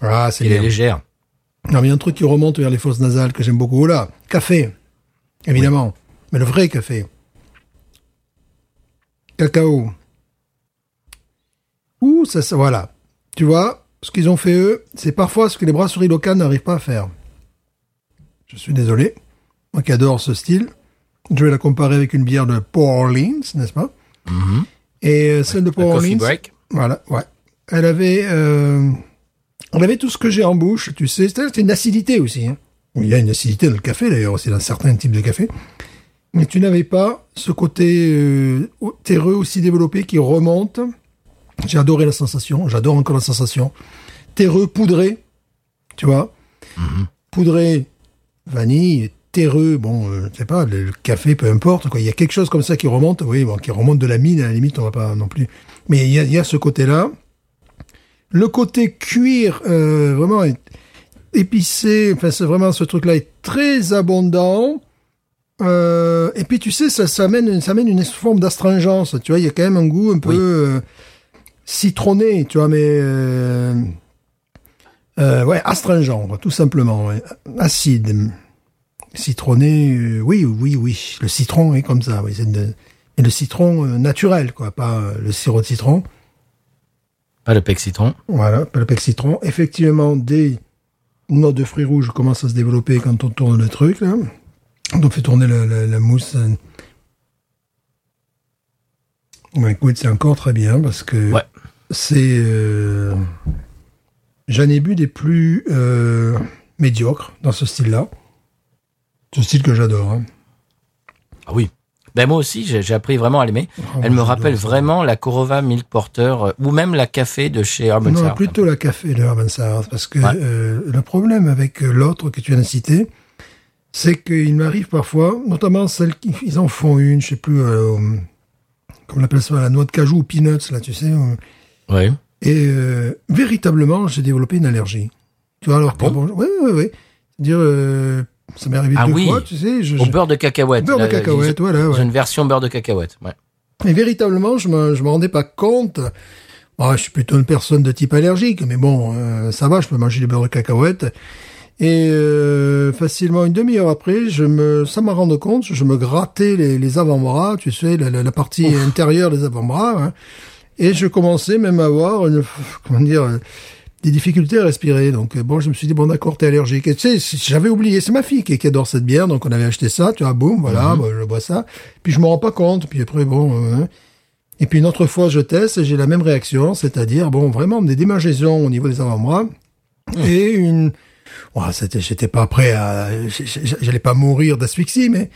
Ah, c'est Il est bien. légère. Non, mais il y a un truc qui remonte vers les fosses nasales que j'aime beaucoup. Oh là, café. Évidemment. Mais le vrai café. Cacao. Ouh, ça, ça, voilà. Tu vois, ce qu'ils ont fait eux, c'est parfois ce que les brasseries locales n'arrivent pas à faire. Je suis désolé. Moi qui adore ce style. Je vais la comparer avec une bière de Orleans, n'est-ce pas? Et euh, celle de coffee Orleans. break. Voilà, ouais. Elle avait, euh, elle avait tout ce que j'ai en bouche, tu sais. C'était une acidité aussi. Hein. Il y a une acidité dans le café d'ailleurs, aussi dans certains types de café. Mais tu n'avais pas ce côté euh, terreux aussi développé qui remonte. J'ai adoré la sensation, j'adore encore la sensation. Terreux, poudré, tu vois. Poudré, vanille, terreux, bon, euh, je sais pas, le, le café, peu importe. Quoi. Il y a quelque chose comme ça qui remonte, oui, bon, qui remonte de la mine, à la limite, on va pas non plus. Mais il y a, il y a ce côté-là. Le côté cuir, euh, vraiment épicé, enfin, c'est vraiment ce truc-là est très abondant. Euh, et puis tu sais, ça, ça amène, ça amène une forme d'astringence. Tu vois, il y a quand même un goût un peu Oui. euh, citronné, tu vois, mais euh, ouais, astringent, tout simplement, ouais. acide, citronné. euh, oui, oui, oui. Le citron est comme ça. Oui, c'est de- et le citron euh, naturel, quoi, pas euh, le sirop de citron. Pas le pec citron. Voilà, pas le pec citron. Effectivement, des notes de fruits rouges commencent à se développer quand on tourne le truc, là. On fait tourner la, mousse. Ouais, écoute, c'est encore très bien parce que Ouais. c'est. J'en ai bu des plus médiocres dans ce style-là. Ce style que j'adore. Hein. Ah oui. Ben moi aussi, j'ai appris vraiment à l'aimer. Elle me rappelle vraiment la Corova Milk Porter euh, ou même la café de chez Urban Non, plutôt la café de Urban Sour, parce que Ouais. euh, le problème avec euh, l'autre que tu viens de citer, c'est qu'il m'arrive parfois, notamment celles qui ils en font une, je sais plus, euh, comment on appelle ça, la noix de cajou ou peanuts, là, tu sais. Oui. et euh, véritablement, j'ai développé une allergie. Tu vois, alors Ah bon? bon, oui, oui, oui. C'est-à-dire, euh, ça m'est arrivé Ah deux oui. fois, tu sais. Je, Au beurre de cacahuète. beurre de cacahuète, voilà, ouais. une version beurre de cacahuète. Ouais. Et véritablement, je me, je me rendais pas compte. Bon, je suis plutôt une personne de type allergique, mais bon, euh, ça va, je peux manger du beurre de cacahuète. Et euh, facilement une demi-heure après, je me, ça m'a rendu compte, je me grattais les, les avant-bras, tu sais, la, la- la partie intérieure des avant-bras, hein. et je commençais même à avoir une, comment dire, euh, des difficultés à respirer. Donc euh, bon, je me suis dit bon d'accord, t'es allergique. Et tu sais, j'avais oublié, c'est ma fille qui, qui adore cette bière, donc on avait acheté ça, tu vois, boum, voilà, bah, je bois ça. Puis je me rends pas compte. Puis après bon. euh, hein. et puis une autre fois, je teste et j'ai la même réaction, c'est-à-dire bon vraiment des démangeaisons au niveau des avant-bras et une. Ouais, c'était, j'étais pas prêt à, j'allais pas mourir d'asphyxie, mais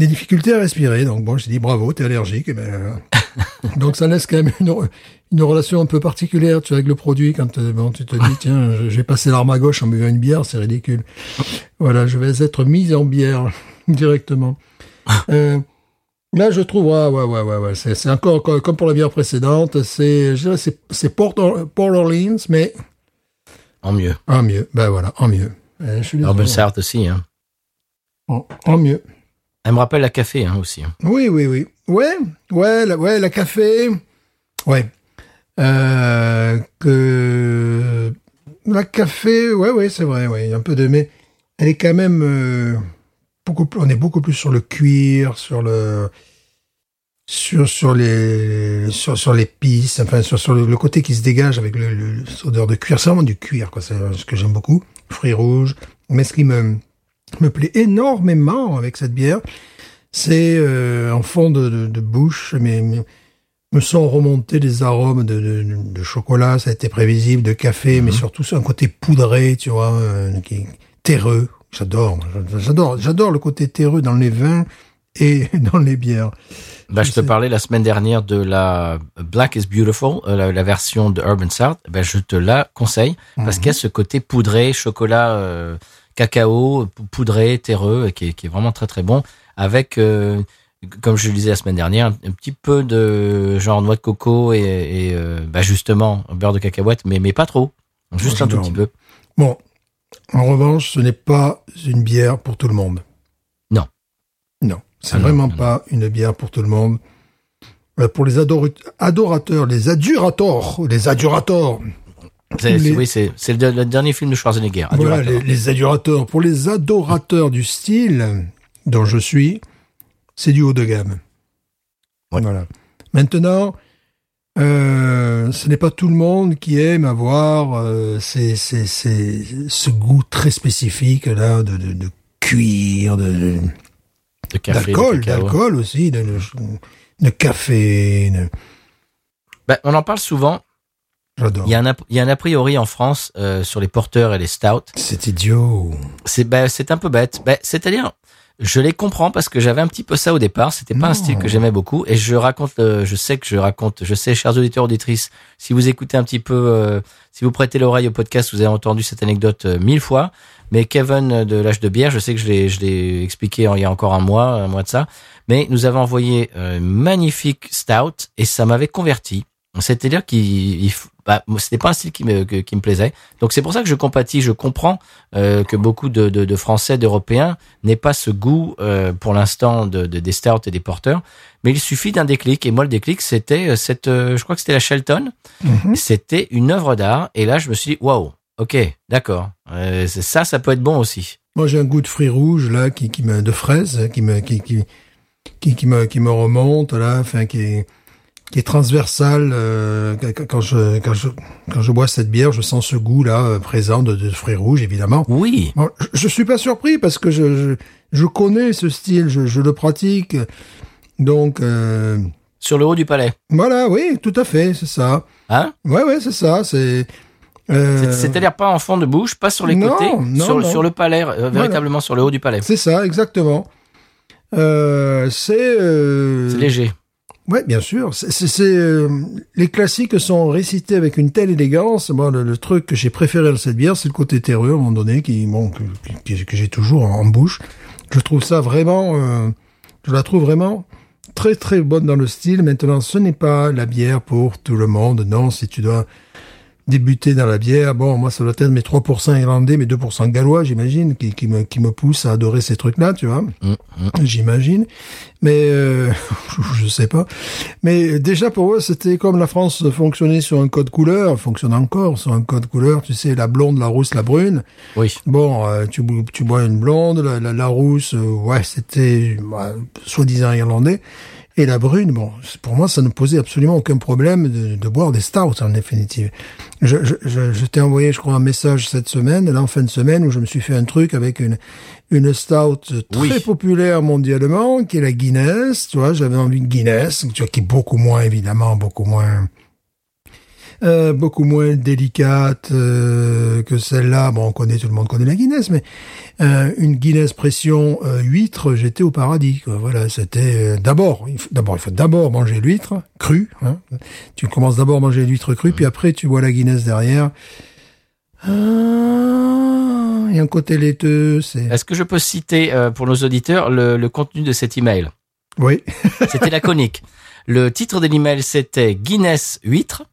des difficultés à respirer. Donc bon, j'ai dit bravo, t'es allergique. Et ben, euh, donc ça laisse quand même une, une relation un peu particulière, tu vois, avec le produit quand euh, bon, tu te dis tiens, je- j'ai passé l'arme à gauche en buvant une bière, c'est ridicule. Voilà, je vais être mis en bière directement. Euh, Là, je trouve, ouais, ouais, ouais, ouais, ouais. C'est, c'est encore co- comme pour la bière précédente. C'est, c'est, c'est Port, Or- Port Orleans, mais En mieux. en mieux. Ben voilà, en mieux. Euh, je suis. Urban aussi. Hein. en, en mieux. Elle me rappelle la café hein, aussi. hein. Oui, oui, oui. Ouais, ouais, la, ouais, la café. Ouais. Euh, que la café, ouais, ouais, c'est vrai, ouais, un peu de, mais elle est quand même euh, beaucoup on est beaucoup plus sur le cuir, sur le, sur sur les, sur sur l'épice, enfin sur sur le, côté qui se dégage avec le, le l'odeur de cuir, c'est vraiment du cuir, quoi. C'est ce que j'aime beaucoup, fruits rouges. Mais ce qui me me plaît énormément avec cette bière, c'est euh, en fond de, de, de bouche, mais, mais me sont remontés des arômes de, de, de chocolat, ça a été prévisible, de café, mais surtout c'est un côté poudré, tu vois, euh, qui terreux. J'adore, j'adore, j'adore le côté terreux dans les vins et dans les bières. Bah, je te parlais la semaine dernière de la Black is Beautiful, euh, la, la version de Urban Sour. Ben, je te la conseille parce qu'il y a ce côté poudré, chocolat, euh, cacao, pou- poudré, terreux, qui est, qui est vraiment très très bon. Avec, euh, comme je le disais la semaine dernière, un, petit peu de genre noix de coco et, et euh, bah, justement beurre de cacahuète, mais, mais pas trop. Juste un tout petit peu. Bon, en revanche, ce n'est pas une bière pour tout le monde. Non. Non. C'est Ah vraiment non, pas une bière pour tout le monde. Euh, pour les ador- adorateurs, les adurators, les adurators, C'est- les- Oui, c'est le, le dernier film de Schwarzenegger. voilà, les, les adurateurs, pour les adorateurs du style dont je suis, c'est du haut de gamme. Ouais. Voilà. Maintenant, euh, ce n'est pas tout le monde qui aime avoir euh, ces- ces- ces- ce goût très spécifique là de, de, de cuir, de, d'alcool, d'alcool aussi, de, de, café. Ben, on en parle souvent. J'adore. Il y, a un, a- il y a un a priori en France euh, sur les porteurs et les stouts. C'est idiot. C'est ben, c'est un peu bête. Ben, C'est-à-dire, je les comprends parce que j'avais un petit peu ça au départ. C'était pas Non. un style que j'aimais beaucoup. Et je raconte, euh, je sais que je raconte, je sais, chers auditeurs auditrices, si vous écoutez un petit peu, euh, si vous prêtez l'oreille au podcast, vous avez entendu cette anecdote euh, mille fois. Mais Kevin euh, de l'âge de bière, je sais que je l'ai, je l'ai expliqué il y a encore un mois, un mois de ça. Mais nous avons envoyé euh, un magnifique stout et ça m'avait converti. C'est-à-dire qu'il, bah, c'était pas un style qui me, qui me plaisait. Donc c'est pour ça que je compatis, je comprends euh, que beaucoup de, de, de Français, d'Européens n'aient pas ce goût euh, pour l'instant de, de, des stouts et des porteurs. Mais il suffit d'un déclic. Et moi, le déclic, c'était euh, cette, euh, je crois que c'était la Shelton. Mhm. C'était une œuvre d'art. Et là, je me suis dit, waouh, ok, d'accord. Euh, ça, ça peut être bon aussi. Moi, j'ai un goût de fruits rouges là, qui, qui me, de fraises, qui me, qui, qui, qui, qui me, qui me remonte là, enfin, qui est, qui est transversal. euh, quand- je, quand je, quand je bois cette bière, je sens ce goût là euh, présent de, de fruits rouges, évidemment. Oui, Bon, je, je suis pas surpris parce que je, je, je connais ce style, je, je le pratique. Donc, euh, sur le haut du palais. voilà, oui, tout à fait, c'est ça. Hein? Ouais, ouais, c'est ça. C'est. euh, C'est- C'est-à-dire pas en fond de bouche, pas sur les non, côtés, non, sur, le- non. sur le palais, euh, véritablement sur le haut du palais. C'est ça, exactement. Euh, c'est. euh, C'est léger. Ouais, bien sûr. C'est, euh, les classiques sont récités avec une telle élégance. Moi, le, le truc que j'ai préféré dans cette bière, c'est le côté terreux, à un moment donné, qui, bon, que, que- que j'ai toujours en, en bouche. Je trouve ça vraiment, euh, je la trouve vraiment très très bonne dans le style. Maintenant, ce n'est pas la bière pour tout le monde. Non, si tu dois débuter dans la bière, bon, moi, ça doit être mes 3% irlandais, mes 2% gallois, j'imagine, qui, qui me, qui me poussent à adorer ces trucs-là, tu vois. Mm, mm. J'imagine. Mais, euh, je sais pas. Mais déjà, pour eux, c'était comme la France fonctionnait sur un code couleur, fonctionne encore sur un code couleur, tu sais, la blonde, la rousse, la brune. Oui. Bon, euh, tu, tu bois une blonde, la, la, la rousse, euh, ouais, c'était bah, soi-disant irlandais. Et la brune, bon, pour moi, ça ne posait absolument aucun problème de, de boire des stouts, en définitive. Je, je, je, je t'ai envoyé, je crois, un message cette semaine, là, en fin de semaine, où je me suis fait un truc avec une, une stout très Oui. populaire mondialement, qui est la Guinness, tu vois, j'avais envie de Guinness, tu vois, qui est beaucoup moins, évidemment, beaucoup moins... Euh, beaucoup moins délicate euh, que celle-là. Bon, on connaît, tout le monde connaît la Guinness, mais euh, une Guinness pression euh, huître, j'étais au paradis. Quoi. Voilà, c'était euh, d'abord, il faut- d'abord, il faut d'abord manger l'huître crue. Hein. Tu commences d'abord à manger l'huître crue, puis après tu bois la Guinness derrière. Ah, il y a un côté laiteux, c'est. Est-ce que je peux citer euh, pour nos auditeurs le, le contenu de cet email? Oui, C'était laconique. Le titre de l'email c'était Guinness huître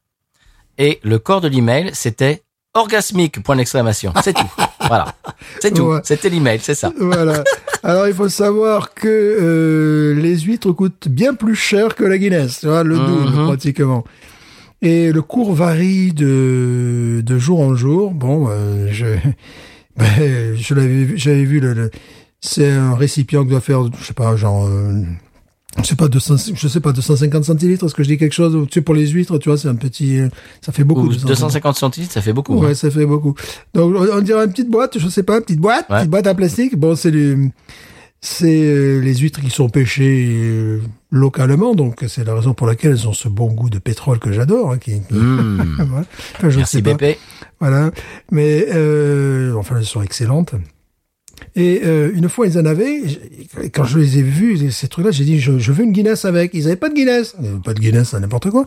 et le corps de l'email c'était orgasmique point d'exclamation. C'est tout. Voilà. C'est tout. Ouais. C'était l'email, c'est ça. voilà. Alors il faut savoir que euh, les huîtres coûtent bien plus cher que la Guinness, tu vois, le double Mhm. pratiquement. Et le cours varie de, de jour en jour. Bon, euh, je, ben, je l'avais, vu- j'avais vu le, le- c'est un récipient qui doit faire, je sais pas, genre, euh, je sais pas 200, je sais pas 250 centilitres. Est-ce que je dis quelque chose Tu sais, pour les huîtres, tu vois, c'est un petit, euh, ça fait beaucoup. Ou 250. 250 centilitres, ça fait beaucoup. Ouais, hein. ça fait beaucoup. Donc, on dirait une petite boîte, je sais pas, une petite boîte, Ouais. petite boîte en plastique. Bon, c'est euh, les huîtres qui sont pêchées euh, localement, donc c'est la raison pour laquelle elles ont ce bon goût de pétrole que j'adore. Hein, qui, Mmh. voilà. Enfin, je Merci sais. Voilà. Mais euh, enfin, elles sont excellentes. Et euh, une fois, ils en avaient. Quand je les ai vus, ces trucs-là, j'ai dit, je, je veux une Guinness avec. Ils avaient pas de Guinness. Pas de Guinness, c'est n'importe quoi.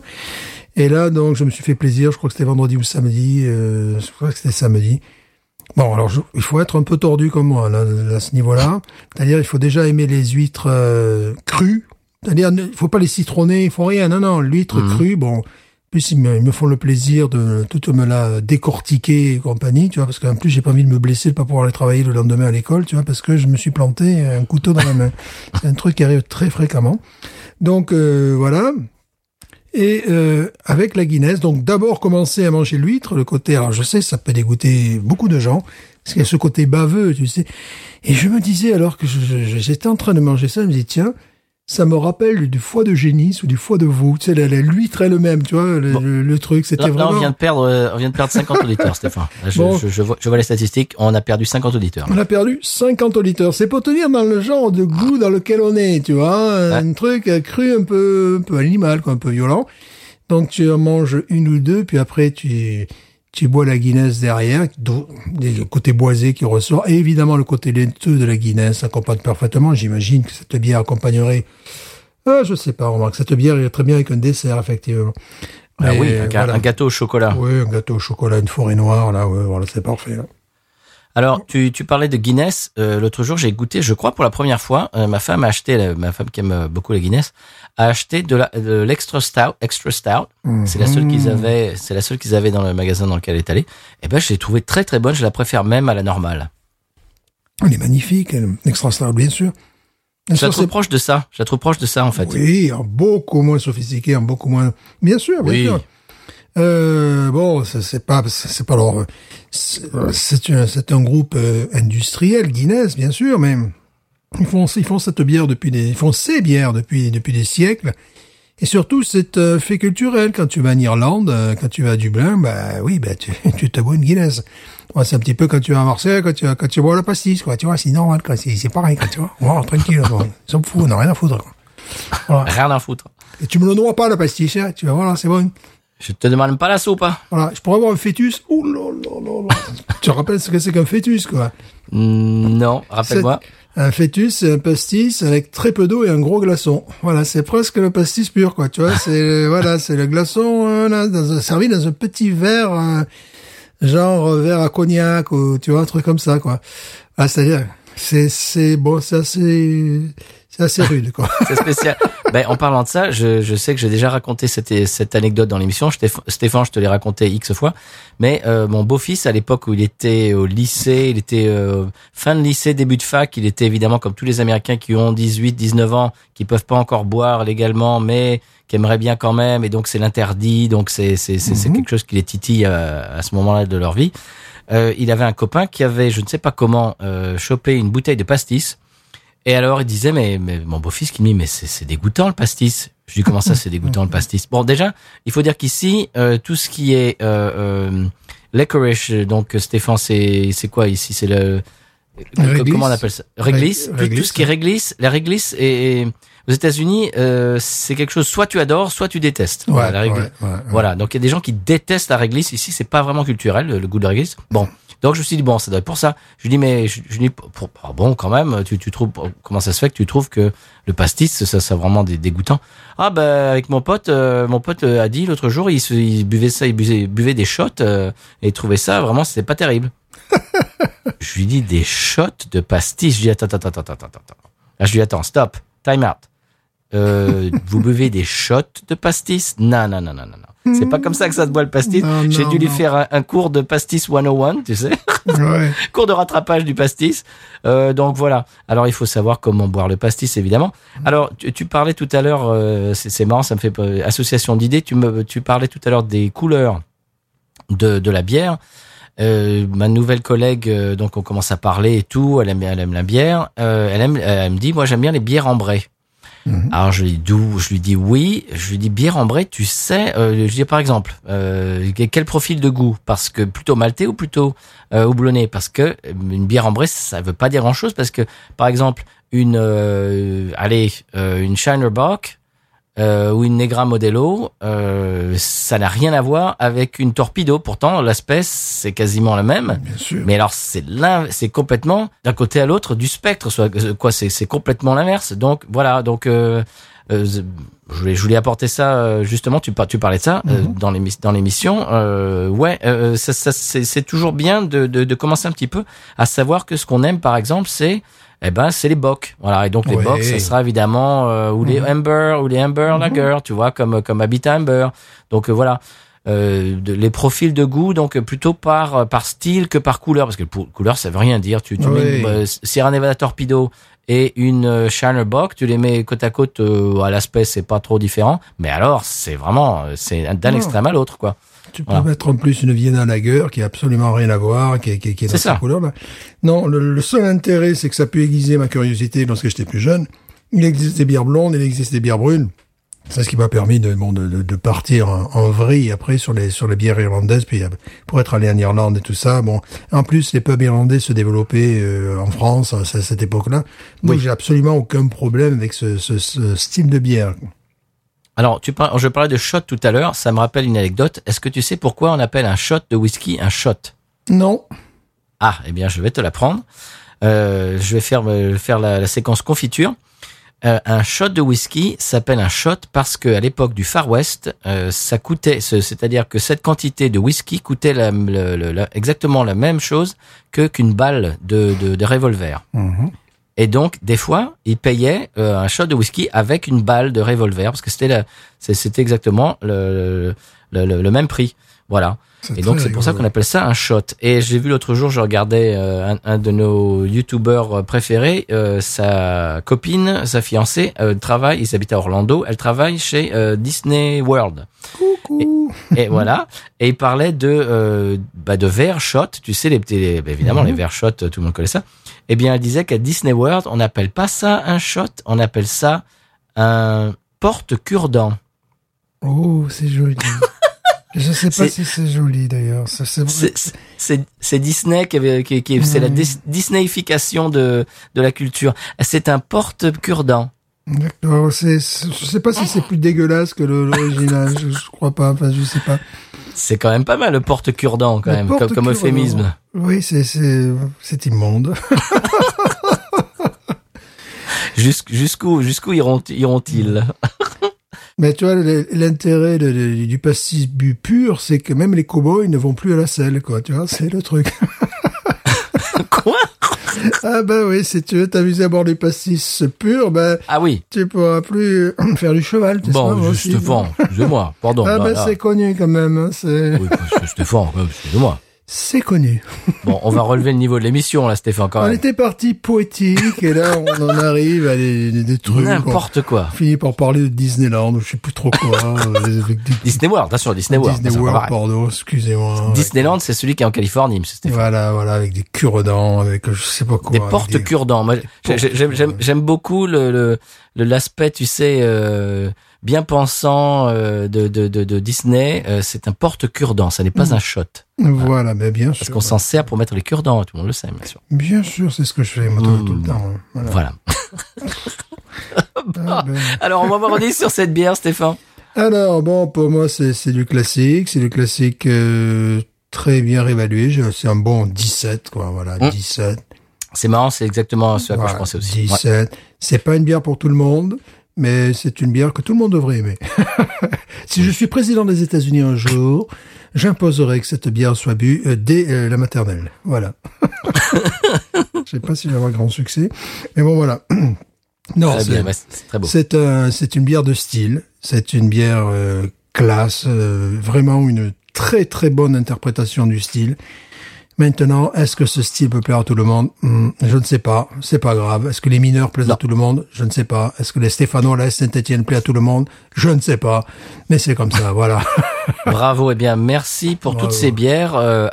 Et là, donc, je me suis fait plaisir. Je crois que c'était vendredi ou samedi. Euh, je crois que c'était samedi. Bon, alors, je- il faut être un peu tordu comme moi, là, à ce niveau-là. C'est-à-dire, il faut déjà aimer les huîtres euh, crues. C'est-à-dire, il faut pas les citronner, il faut rien. Non, non, l'huître Mhm. crue, bon, plus, ils me, ils me font le plaisir de tout me la décortiquer et compagnie, tu vois, parce qu'en plus, j'ai pas envie de me blesser, de pas pouvoir aller travailler le lendemain à l'école, tu vois, parce que je me suis planté un couteau dans la main. C'est un truc qui arrive très fréquemment. Donc, euh, voilà. Et euh, avec la Guinness, donc d'abord commencer à manger l'huître, le côté, alors je sais, ça peut dégoûter beaucoup de gens, parce qu'il y a ce côté baveux, tu sais. Et je me disais, alors que je- je- j'étais en train de manger ça, je me dis, tiens, ça me rappelle du foie de génisse ou du foie de veau, tu sais, la- la- l'huître elle-même, tu vois, le, Bon. le- le truc, c'était Là, là, vraiment... on vient de perdre, euh, on vient de perdre 50 auditeurs, Stéphane. Je, Bon. je, je vois, je vois les statistiques. On a perdu 50 auditeurs. On a perdu 50 litres. C'est pour te dire dans le genre de goût dans lequel on est, tu vois. Un truc euh, cru un peu, un peu animal, quoi, un peu violent. Donc tu en manges une ou deux, puis après tu, tu bois la Guinness derrière, le côté boisé qui ressort. Et évidemment, le côté laiteux de la Guinness accompagne parfaitement. J'imagine que cette bière accompagnerait, euh, je sais pas, remarque, cette bière irait très bien avec un dessert, effectivement. Ah oui, un, ga- voilà. un gâteau au chocolat. Oui, un gâteau au chocolat, une forêt noire, là, ouais, voilà, c'est parfait. là. Alors, tu, tu parlais de Guinness. Euh, L'autre jour, j'ai goûté, je crois, pour la première fois. euh, ma femme a acheté, la- ma femme qui aime euh, beaucoup la Guinness, a acheté de la- de l'extra stout. Extra stout. C'est la seule qu'ils avaient. C'est la seule qu'ils avaient dans le magasin dans lequel elle est allée. Et ben, je l'ai trouvée très très bonne. Je la préfère même à la normale. Elle est magnifique, elle, extra star, bien sûr. Bien Je la trouve proche de ça. Je la trouve proche de ça, en fait. Oui, en beaucoup moins sophistiqué, en beaucoup moins. Bien sûr, bien Oui. sûr. Euh, bon, c'est pas, c'est pas leur. C'est un, c'est un groupe euh, industriel, Guinness, bien sûr, mais ils font, ils font cette bière depuis des, ils font ces bières depuis depuis des siècles. Et surtout, c'est un fait culturel. Quand tu vas en Irlande, euh, quand tu vas à Dublin, bah oui, bah tu, tu te bois une Guinness. Ouais, c'est un petit peu quand tu vas à Marseille, quand tu, quand tu bois le pastis, quoi. Tu vois, c'est normal, quoi. C'est c'est pareil, quoi, tu vois. Wow, tranquille, quoi. Ils s'en foutent, on n'a rien à foutre, quoi. Voilà. Rien à foutre. Et tu me le noies pas, le pastis, hein. Tu vas voir, c'est bon. Je te demande pas la soupe. hein. Voilà. Je pourrais avoir un fœtus. Ouh là là là là. tu te rappelles ce que c'est qu'un fœtus, quoi? Mm, Non, rappelle-moi. Un fœtus, c'est un pastis avec très peu d'eau et un gros glaçon. Voilà, c'est presque le pastis pur, quoi. Tu vois, c'est voilà, c'est le glaçon euh, là, dans un, servi dans un petit verre, euh, genre euh, verre à cognac ou tu vois un truc comme ça, quoi. Ah, c'est-à-dire, c'est c'est bon, c'est assez c'est assez rude, quoi. C'est spécial. ben, en parlant de ça, je, je sais que j'ai déjà raconté cette, cette anecdote dans l'émission. Stéphane, je te l'ai raconté X fois. Mais euh, mon beau-fils, à l'époque où il était au lycée, il était euh, fin de lycée, début de fac, il était évidemment comme tous les Américains qui ont 18, 19 ans, qui peuvent pas encore boire légalement, mais qui aimeraient bien quand même. Et donc c'est l'interdit. Donc c'est c'est c'est quelque chose qui les titille à, à ce moment-là de leur vie. Euh, il avait un copain qui avait, je ne sais pas comment, euh, chopé une bouteille de pastis. Et alors il disait mais, mais mon beau-fils qui me dit mais c'est dégoûtant le pastis. Je dis comment ça c'est dégoûtant le pastis? Bon déjà il faut dire qu'ici euh, tout ce qui est euh, euh, licorice donc Stéphane c'est c'est quoi ici? C'est le Réglisse. comment on appelle ça? Réglisse Rég- tout, ce qui est réglisse la réglisse et aux États-Unis euh, c'est quelque chose soit tu adores soit tu détestes Voilà, la ouais, ouais, ouais. Voilà, donc il y a des gens qui détestent la réglisse. Ici, c'est pas vraiment culturel, le, le goût de la réglisse. Bon, donc je me suis dit, bon, ça doit être pour ça. Je lui dis, mais je, je lui dis, pour, ah bon, quand même, tu, tu trouves, comment ça se fait que tu trouves que le pastis, ça, ça vraiment des dégoûtant Ah ben, avec mon pote, euh, mon pote euh, a dit l'autre jour, il, se, il buvait ça, il buvait, buvait des shots euh, et il trouvait ça vraiment, c'était pas terrible. je lui dis des shots de pastis? Je lui dis, attends, attends, attends, attends, attends, attends. Là, je lui dis, attends, stop, time out. Euh, vous buvez des shots de pastis? Non, non, non, non, non, non. C'est pas comme ça que ça se boit le pastis. J'ai dû lui non. faire un, un cours de pastis 101, tu sais, Ouais. cours de rattrapage du pastis. Euh, donc voilà. Alors il faut savoir comment boire le pastis, évidemment. Alors tu, tu parlais tout à l'heure, euh, c'est c'est marrant, ça me fait euh, association d'idées. Tu me, tu parlais tout à l'heure des couleurs de, de la bière. Euh, ma nouvelle collègue, euh, donc on commence à parler et tout. Elle aime, elle aime la bière. Euh, elle aime, elle me dit, moi j'aime bien les bières ambrées. Alors je lui dis d'où Je lui dis oui. Je lui dis bière ambrée. Tu sais, euh, je lui dis par exemple, euh, quel profil de goût? Parce que plutôt maltais ou plutôt euh, Parce que euh, une bière ambrée, ça veut pas dire grand chose. Parce que par exemple, une, euh, allez, euh, une Shiner Bock euh, ou une Negra Modelo, euh, ça n'a rien à voir avec une Torpedo. Pourtant, l'aspect c'est quasiment le même. Bien sûr. Mais alors c'est c'est complètement d'un côté à l'autre du spectre, soit euh, quoi, c'est complètement l'inverse. Donc voilà, donc euh, euh, je voulais je voulais apporter ça euh, justement. Tu tu parlais de ça euh, dans l'émi- dans l'émission. Euh, ouais, euh, ça, ça c'est c'est toujours bien de, de de commencer un petit peu à savoir que ce qu'on aime par exemple c'est eh ben c'est les bocs. Voilà, et donc les Ouais. bocs, ça sera évidemment euh, ou les Amber ou les Amber Lager, tu vois, comme comme Habitat Amber. Donc euh, voilà. Euh, de- les profils de goût donc euh, plutôt par euh, par style que par couleur parce que pour couleur ça veut rien dire tu, tu mets Oui. une, euh, Sierra Nevada Torpedo et une euh, Shiner Bock tu les mets côte à côte euh, à l'aspect c'est pas trop différent mais alors c'est vraiment euh, c'est d'un extrême à l'autre quoi Tu peux Voilà. mettre en plus une Vienna Lager qui a absolument rien à voir, qui, est- qui, est- qui est dans C'est cette ça. couleur-là. Non, le, le seul intérêt, c'est que ça peut aiguiser ma curiosité lorsque j'étais plus jeune. Il existe des bières blondes, il existe des bières brunes. C'est ce qui m'a permis de, bon, de, de, partir en, en vrille après sur les, sur les bières irlandaises, puis euh, pour être allé en Irlande et tout ça. Bon, en plus, les pubs irlandais se développaient euh, en France à ce- cette époque-là. Donc, Oui. j'ai absolument aucun problème avec ce, ce, ce style de bière. Alors tu je parlais de shot tout à l'heure ça me rappelle une anecdote est-ce que tu sais pourquoi on appelle un shot de whisky un shot? Non. Ah, eh bien, je vais te l'apprendre. Euh, je vais faire euh, faire la, la séquence confiture. Euh, un shot de whisky s'appelle un shot parce que à l'époque du Far West, euh, ça coûtait, ce- c'est-à-dire que cette quantité de whisky coûtait la- la- exactement la même chose que qu'une balle de, de, de revolver. Mhm. Et donc, des fois, ils payaient euh, un shot de whisky avec une balle de revolver parce que c'était c'était exactement le- le même prix. Voilà. Et donc c'est pour ça qu'on appelle ça un shot. Et j'ai vu l'autre jour, je regardais euh, un, un de nos youtubeurs euh, préférés, euh, sa copine, sa fiancée, euh, travaille, ils habitent à Orlando, elle travaille chez euh, Disney World. Coucou. Et voilà. Et il parlait de euh, bah, de verre shot. Tu sais les petits, les- bah, évidemment les verres shot, tout le monde connaît ça. Eh bien, elle disait qu'à Disney World, on n'appelle pas ça un shot, on appelle ça un porte-cure-dent. Oh, c'est joli. Je sais pas si c'est joli d'ailleurs. C'est Disney qui avait, qui, qui- c'est la dis- Disneyification de de la culture. C'est un porte-cure-dent. D'accord. Je sais pas si c'est plus dégueulasse que l'original. je, je crois pas. Enfin, je sais pas. C'est quand même pas mal le porte-cure-dent quand Le même, comme, euphémisme. Oui, c'est, c'est, c'est immonde. Jusqu- Jusqu'où jusqu'où iront iront-ils? Mais tu vois, l'intérêt du pastis bu pur, c'est que même les cow-boys ne vont plus à la selle, quoi. Tu vois, c'est le truc. Quoi? Ah bah oui, si tu veux t'amuser à boire du pastis pur, ben Ah oui. tu pourras plus faire du cheval. tu Bon, aussi. Stéphane, excusez-moi, pardon. Ah ben c'est connu quand même. hein, c'est, Oui, Stéphane, quand même, excusez-moi. C'est connu. Bon, on va relever le niveau de l'émission là, Stéphane, quand On même. était parti poétique et là on en arrive à des, des, des trucs. On N'importe quoi. finit par parler de Disneyland, je sais plus trop quoi. euh, avec des- Disney World, attention, Disney World. Disney World, pardon, excusez-moi. Disneyland, c'est celui qui est en Californie, monsieur Stéphane. Voilà, voilà, avec des cure-dents, avec je sais pas quoi. Des portes cure-dents. J'aime, beaucoup le- l'aspect, tu sais, euh, bien pensant euh, de, de, de, de Disney. Euh, c'est un porte-cure-dents, ça n'est pas Mm. un shot. Voilà, mais bien Parce sûr. qu'on s'en sert pour mettre les cure-dents, tout le monde le sait, bien sûr. Bien sûr, c'est ce que je fais moi, tout, Mm. tout le temps. hein. Voilà. Ah, ben. Alors, on va voir sur cette bière, Stéphane. Alors, bon, pour moi, c'est du classique. C'est du classique euh, très bien réévalué. C'est un bon 17, quoi. Voilà, Mm. 17. C'est marrant, c'est exactement ce à quoi je pensais aussi. Ouais. 17. C'est pas une bière pour tout le monde, mais c'est une bière que tout le monde devrait aimer. si je suis président des États-Unis un jour, j'imposerai que cette bière soit bue euh, dès euh, la maternelle. Voilà. je sais pas si vais avoir grand succès, mais bon, voilà. non, c'est- un, une bière de style. C'est une bière euh, classe, euh, vraiment une très très bonne interprétation du style. Maintenant, est-ce que ce style peut plaire à tout le monde? Hmm, Je ne sais pas. C'est pas grave. Est-ce que les mineurs plaisent Non. à tout le monde? Je ne sais pas. Est-ce que les Stéphano, la Saint-Etienne plaît à tout le monde? Je ne sais pas. Mais c'est comme ça, voilà. Bravo, eh bien, merci pour Bravo. toutes ces bières. Euh,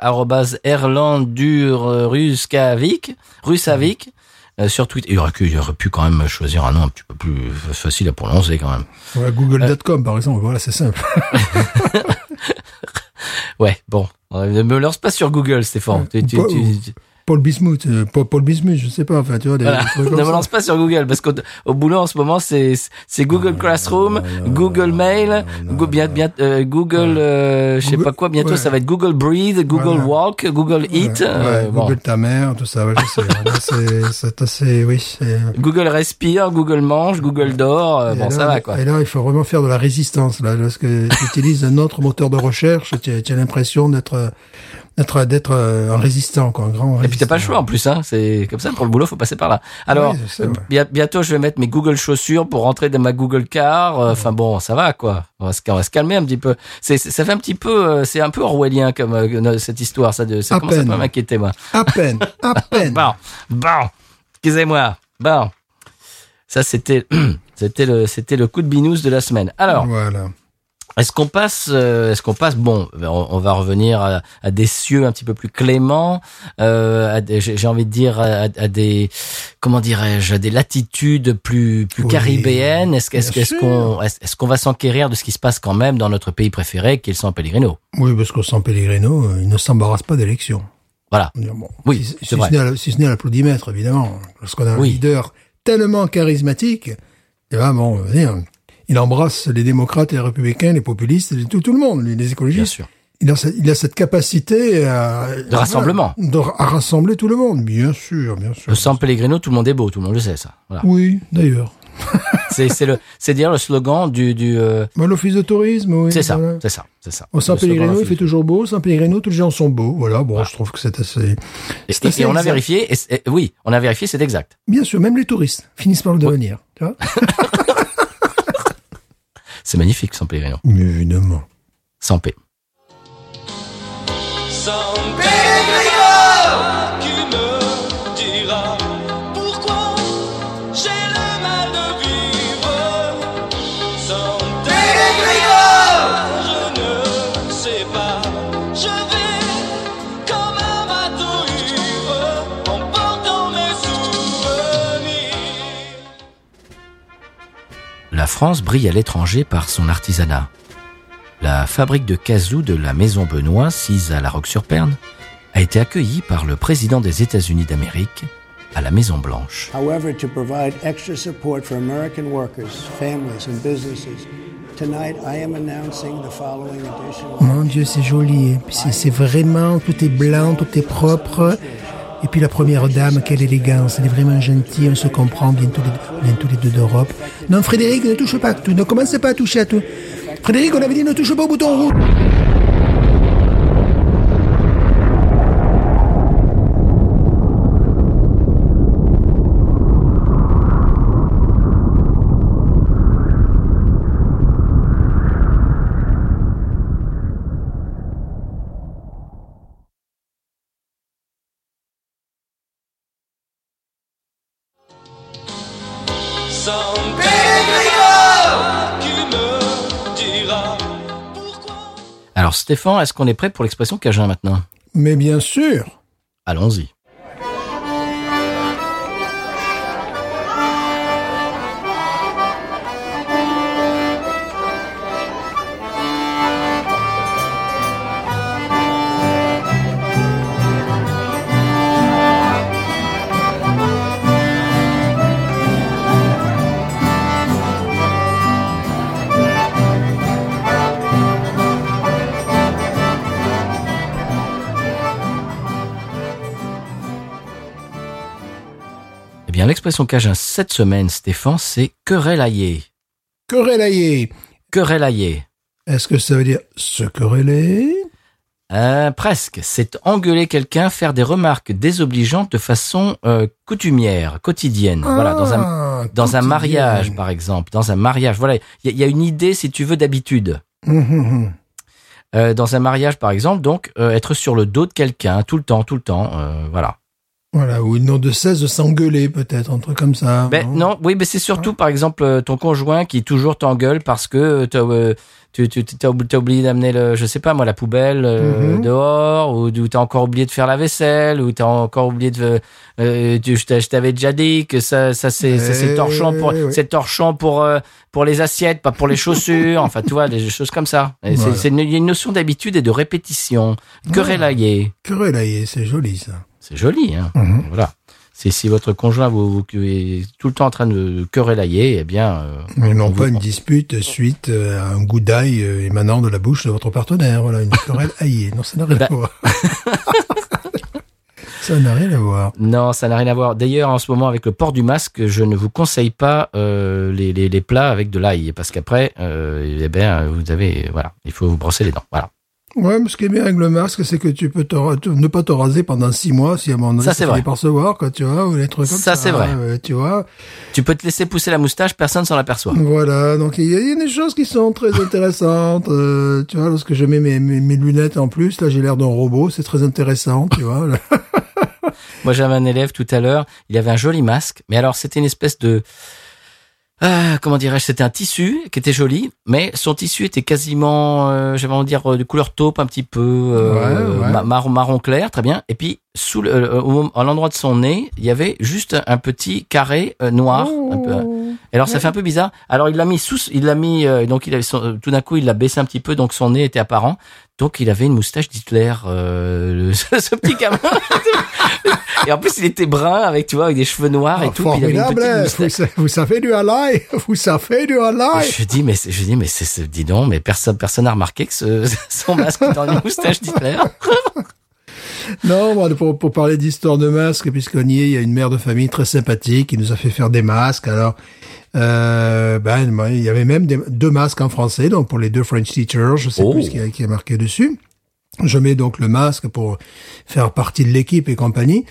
Erlandur Ruskavik, Rusavik, euh, sur Twitter. Il aurait, pu, il aurait pu quand même choisir un nom un petit peu plus fa- facile à prononcer quand même. Ouais, Google.com, par exemple. Voilà, c'est simple. Ouais, bon. Euh, Ne me lance pas sur Google, Stéphane. Tu- tu- tu- tu- Paul Bismuth, euh, Paul, Bismuth, je sais pas. Enfin, tu vois, des, voilà. des trucs Ne me lance pas sur Google parce qu'au au boulot en ce moment c'est c'est Google Classroom, Google Mail, Go- bien bien euh, Google euh, je sais pas quoi. Bientôt ouais. ça va être Google Breathe, Google Voilà. Walk, Google Eat. Ouais, euh, ouais, bon. Google ta mère, tout ça, c'est, assez, oui. Google respire, Google mange, Google dort. euh, bon, là, ça va quoi. Et là, il faut vraiment faire de la résistance. Là, lorsque tu utilises un autre moteur de recherche, tu, as- tu as l'impression d'être, d'être d'être euh, un résistant, quoi, un grand. Et puis t'as pas le choix en plus, hein. C'est comme ça pour le boulot, faut passer par là. Alors ouais. bientôt je vais mettre mes Google chaussures pour rentrer dans ma Google Car. Euh, Enfin bon, ça va quoi. On va se, on va se calmer un petit peu. C'est ça fait un petit peu, euh, c'est un peu orwellien comme euh, cette histoire. Ça, de, ça À commence à peine. pas m'inquiéter moi. À peine, à peine. Bon, bon, excusez-moi. Bon, ça c'était c'était le c'était le coup de binous de la semaine. Alors. Voilà. Est-ce qu'on passe, euh, est-ce qu'on passe, bon, on, on va revenir à, à des cieux un petit peu plus cléments, euh, j'ai envie de dire à, à des, comment dirais-je, à des latitudes plus plus Oui, caribéennes. Est-ce bien est-ce qu'on est-ce est-ce qu'on va s'enquérir de ce qui se passe quand même dans notre pays préféré, qui est le San Pellegrino? Oui, parce qu'au San Pellegrino, euh, il ne s'embarrasse pas d'élection. Voilà. Bon, Oui, si, si vrai. ce n'est à- si l'applaudimètre, évidemment. Lorsqu'on a un Oui. leader tellement charismatique, eh ben, bon, vous voyez, hein, il embrasse les démocrates, les républicains, les populistes, les- tout, tout le monde, les, les Bien écologistes. sûr. Il a, ce- il a cette capacité à, De rassemblement. de- à rassembler tout le monde, bien sûr, bien sûr. Le San Pellegrino, tout le monde est beau, tout le monde le sait ça. Voilà. Oui, d'ailleurs. C'est c'est le c'est dire le slogan du du. euh, Bah, L'office de tourisme, oui. c'est ça, voilà. c'est ça, c'est ça. Au slogan Pellegrino, il fait toujours beau. San Pellegrino, tous les gens sont beaux. Voilà, bon, je trouve que c'est assez... Et, assez et on a vérifié. Et, oui, on a vérifié, c'est exact. Bien sûr, même les touristes finissent par le devenir. Tu vois C'est magnifique, Pellegrino. Mais évidemment. Sans France brille à l'étranger par son artisanat. La fabrique de casous de la Maison Benoît, sise à La Roque-sur-Perne, a été accueillie par le président des États-Unis d'Amérique à la Maison Blanche. However, to provide extra support for American workers, families, and businesses, tonight I am announcing the following additional. Mon Dieu, c'est joli. C'est vraiment, tout est blanc, tout est propre. Et puis la première dame, quelle élégance. Elle est vraiment gentille, on se comprend, bien tous les, bien tous les deux d'Europe. Non, Frédéric, ne touche pas tout. Ne commencez pas à toucher à tout. Frédéric, on avait dit ne touche pas au bouton rouge. Alors Stéphane, est-ce qu'on est prêt pour l'expression Cajun maintenant? Mais bien sûr. Allons-y. L'expression Cajun cette semaine, Stéphane, c'est querellailler. Querellailler. Querellailler. Est-ce que ça veut dire se quereller? Euh, presque. C'est engueuler quelqu'un, faire des remarques désobligeantes de façon euh, coutumière, quotidienne. voilà, dans un Ah, dans un mariage, par exemple, dans un mariage. Voilà, il y, a- il y a une idée, si tu veux, d'habitude. Hum, hum, hum. Euh, dans un mariage, par exemple, donc être sur le dos de quelqu'un tout le temps, tout le temps. voilà. Voilà, ou ils n'ont de cesse de s'engueuler, peut-être, un truc comme ça. Ben non, oui, mais c'est surtout par exemple euh, ton conjoint qui toujours t'engueule parce que euh, t'as, euh, tu tu t'as oublié d'amener le, je sais pas moi, la poubelle euh, Mhm. dehors, ou, ou t'as encore oublié de faire la vaisselle, ou t'as encore oublié de, euh, tu- je t'a- je t'avais déjà dit que ça, ça c'est ça, c'est Eh torchant pour, oui. c'est torchant pour pour les assiettes, pas pour les chaussures. enfin, tu vois, des choses comme ça. Voilà. c'est il y a une notion d'habitude et de répétition. Querellailler, Querellailler, c'est joli, ça. C'est joli, hein. Mhm. Voilà. C'est si votre conjoint vous, vous est tout le temps en train de querellailler, eh bien. euh, Mais non on pas une dispute suite euh, à un goût d'ail euh, émanant de la bouche de votre partenaire. Voilà, une querelle aillée. Non, ça n'a rien Bah- à voir. ça n'a rien à voir. Non, ça n'a rien à voir. D'ailleurs, en ce moment, avec le port du masque, je ne vous conseille pas euh, les, les, les plats avec de l'ail, parce qu'après, euh, eh ben, vous avez, voilà, il faut vous brosser les dents. Voilà. Ouais, mais ce qui est bien avec le masque, c'est que tu peux te ne pas te raser pendant six mois si à un moment donné Ça, c'est vrai. par se voir, quoi, tu vois, ou les trucs comme ça. Ça, c'est vrai. euh, tu vois. Tu peux te laisser pousser la moustache, personne s'en aperçoit. Voilà, donc il y, y a des choses qui sont très intéressantes. euh, tu vois, lorsque je mets mes, mes, mes lunettes en plus, là j'ai l'air d'un robot, c'est très intéressant, tu vois. Moi, j'avais un élève tout à l'heure, il avait un joli masque, mais alors c'était une espèce de... Ah, comment dirais-je C'était un tissu qui était joli, mais son tissu était quasiment, euh, j'avais envie de dire, euh, de couleur taupe un petit peu, euh, Ouais, ouais. ma- marron, marron clair, très bien. Et puis, sous le, euh, au- à l'endroit de son nez, il y avait juste un petit carré euh, noir. Un peu, et alors, ça fait un peu bizarre. Alors, il l'a mis sous, il l'a mis, euh, donc il avait son- tout d'un coup, il l'a baissé un petit peu, donc son nez était apparent. Donc, il avait une moustache d'Hitler, euh, ce, ce petit gamin. et en plus, il était brun avec, tu vois, avec des cheveux noirs et tout. puis il avait une formidable, hein, moustache. vous, sa- vous savez du halai, vous savez du halai. Je dis mais je dis mais c'est dis donc mais personne personne n'a remarqué que ce, son masque est dans une moustache d'Hitler. Non, pour, pour parler d'histoire de masques, puisqu'on y est, il y a une mère de famille très sympathique qui nous a fait faire des masques. Alors, euh, ben, il y avait même des- deux masques en français, donc pour les deux French teachers, je sais Oh. plus ce qui, a- qui est marqué dessus. Je mets donc le masque pour faire partie de l'équipe et compagnie.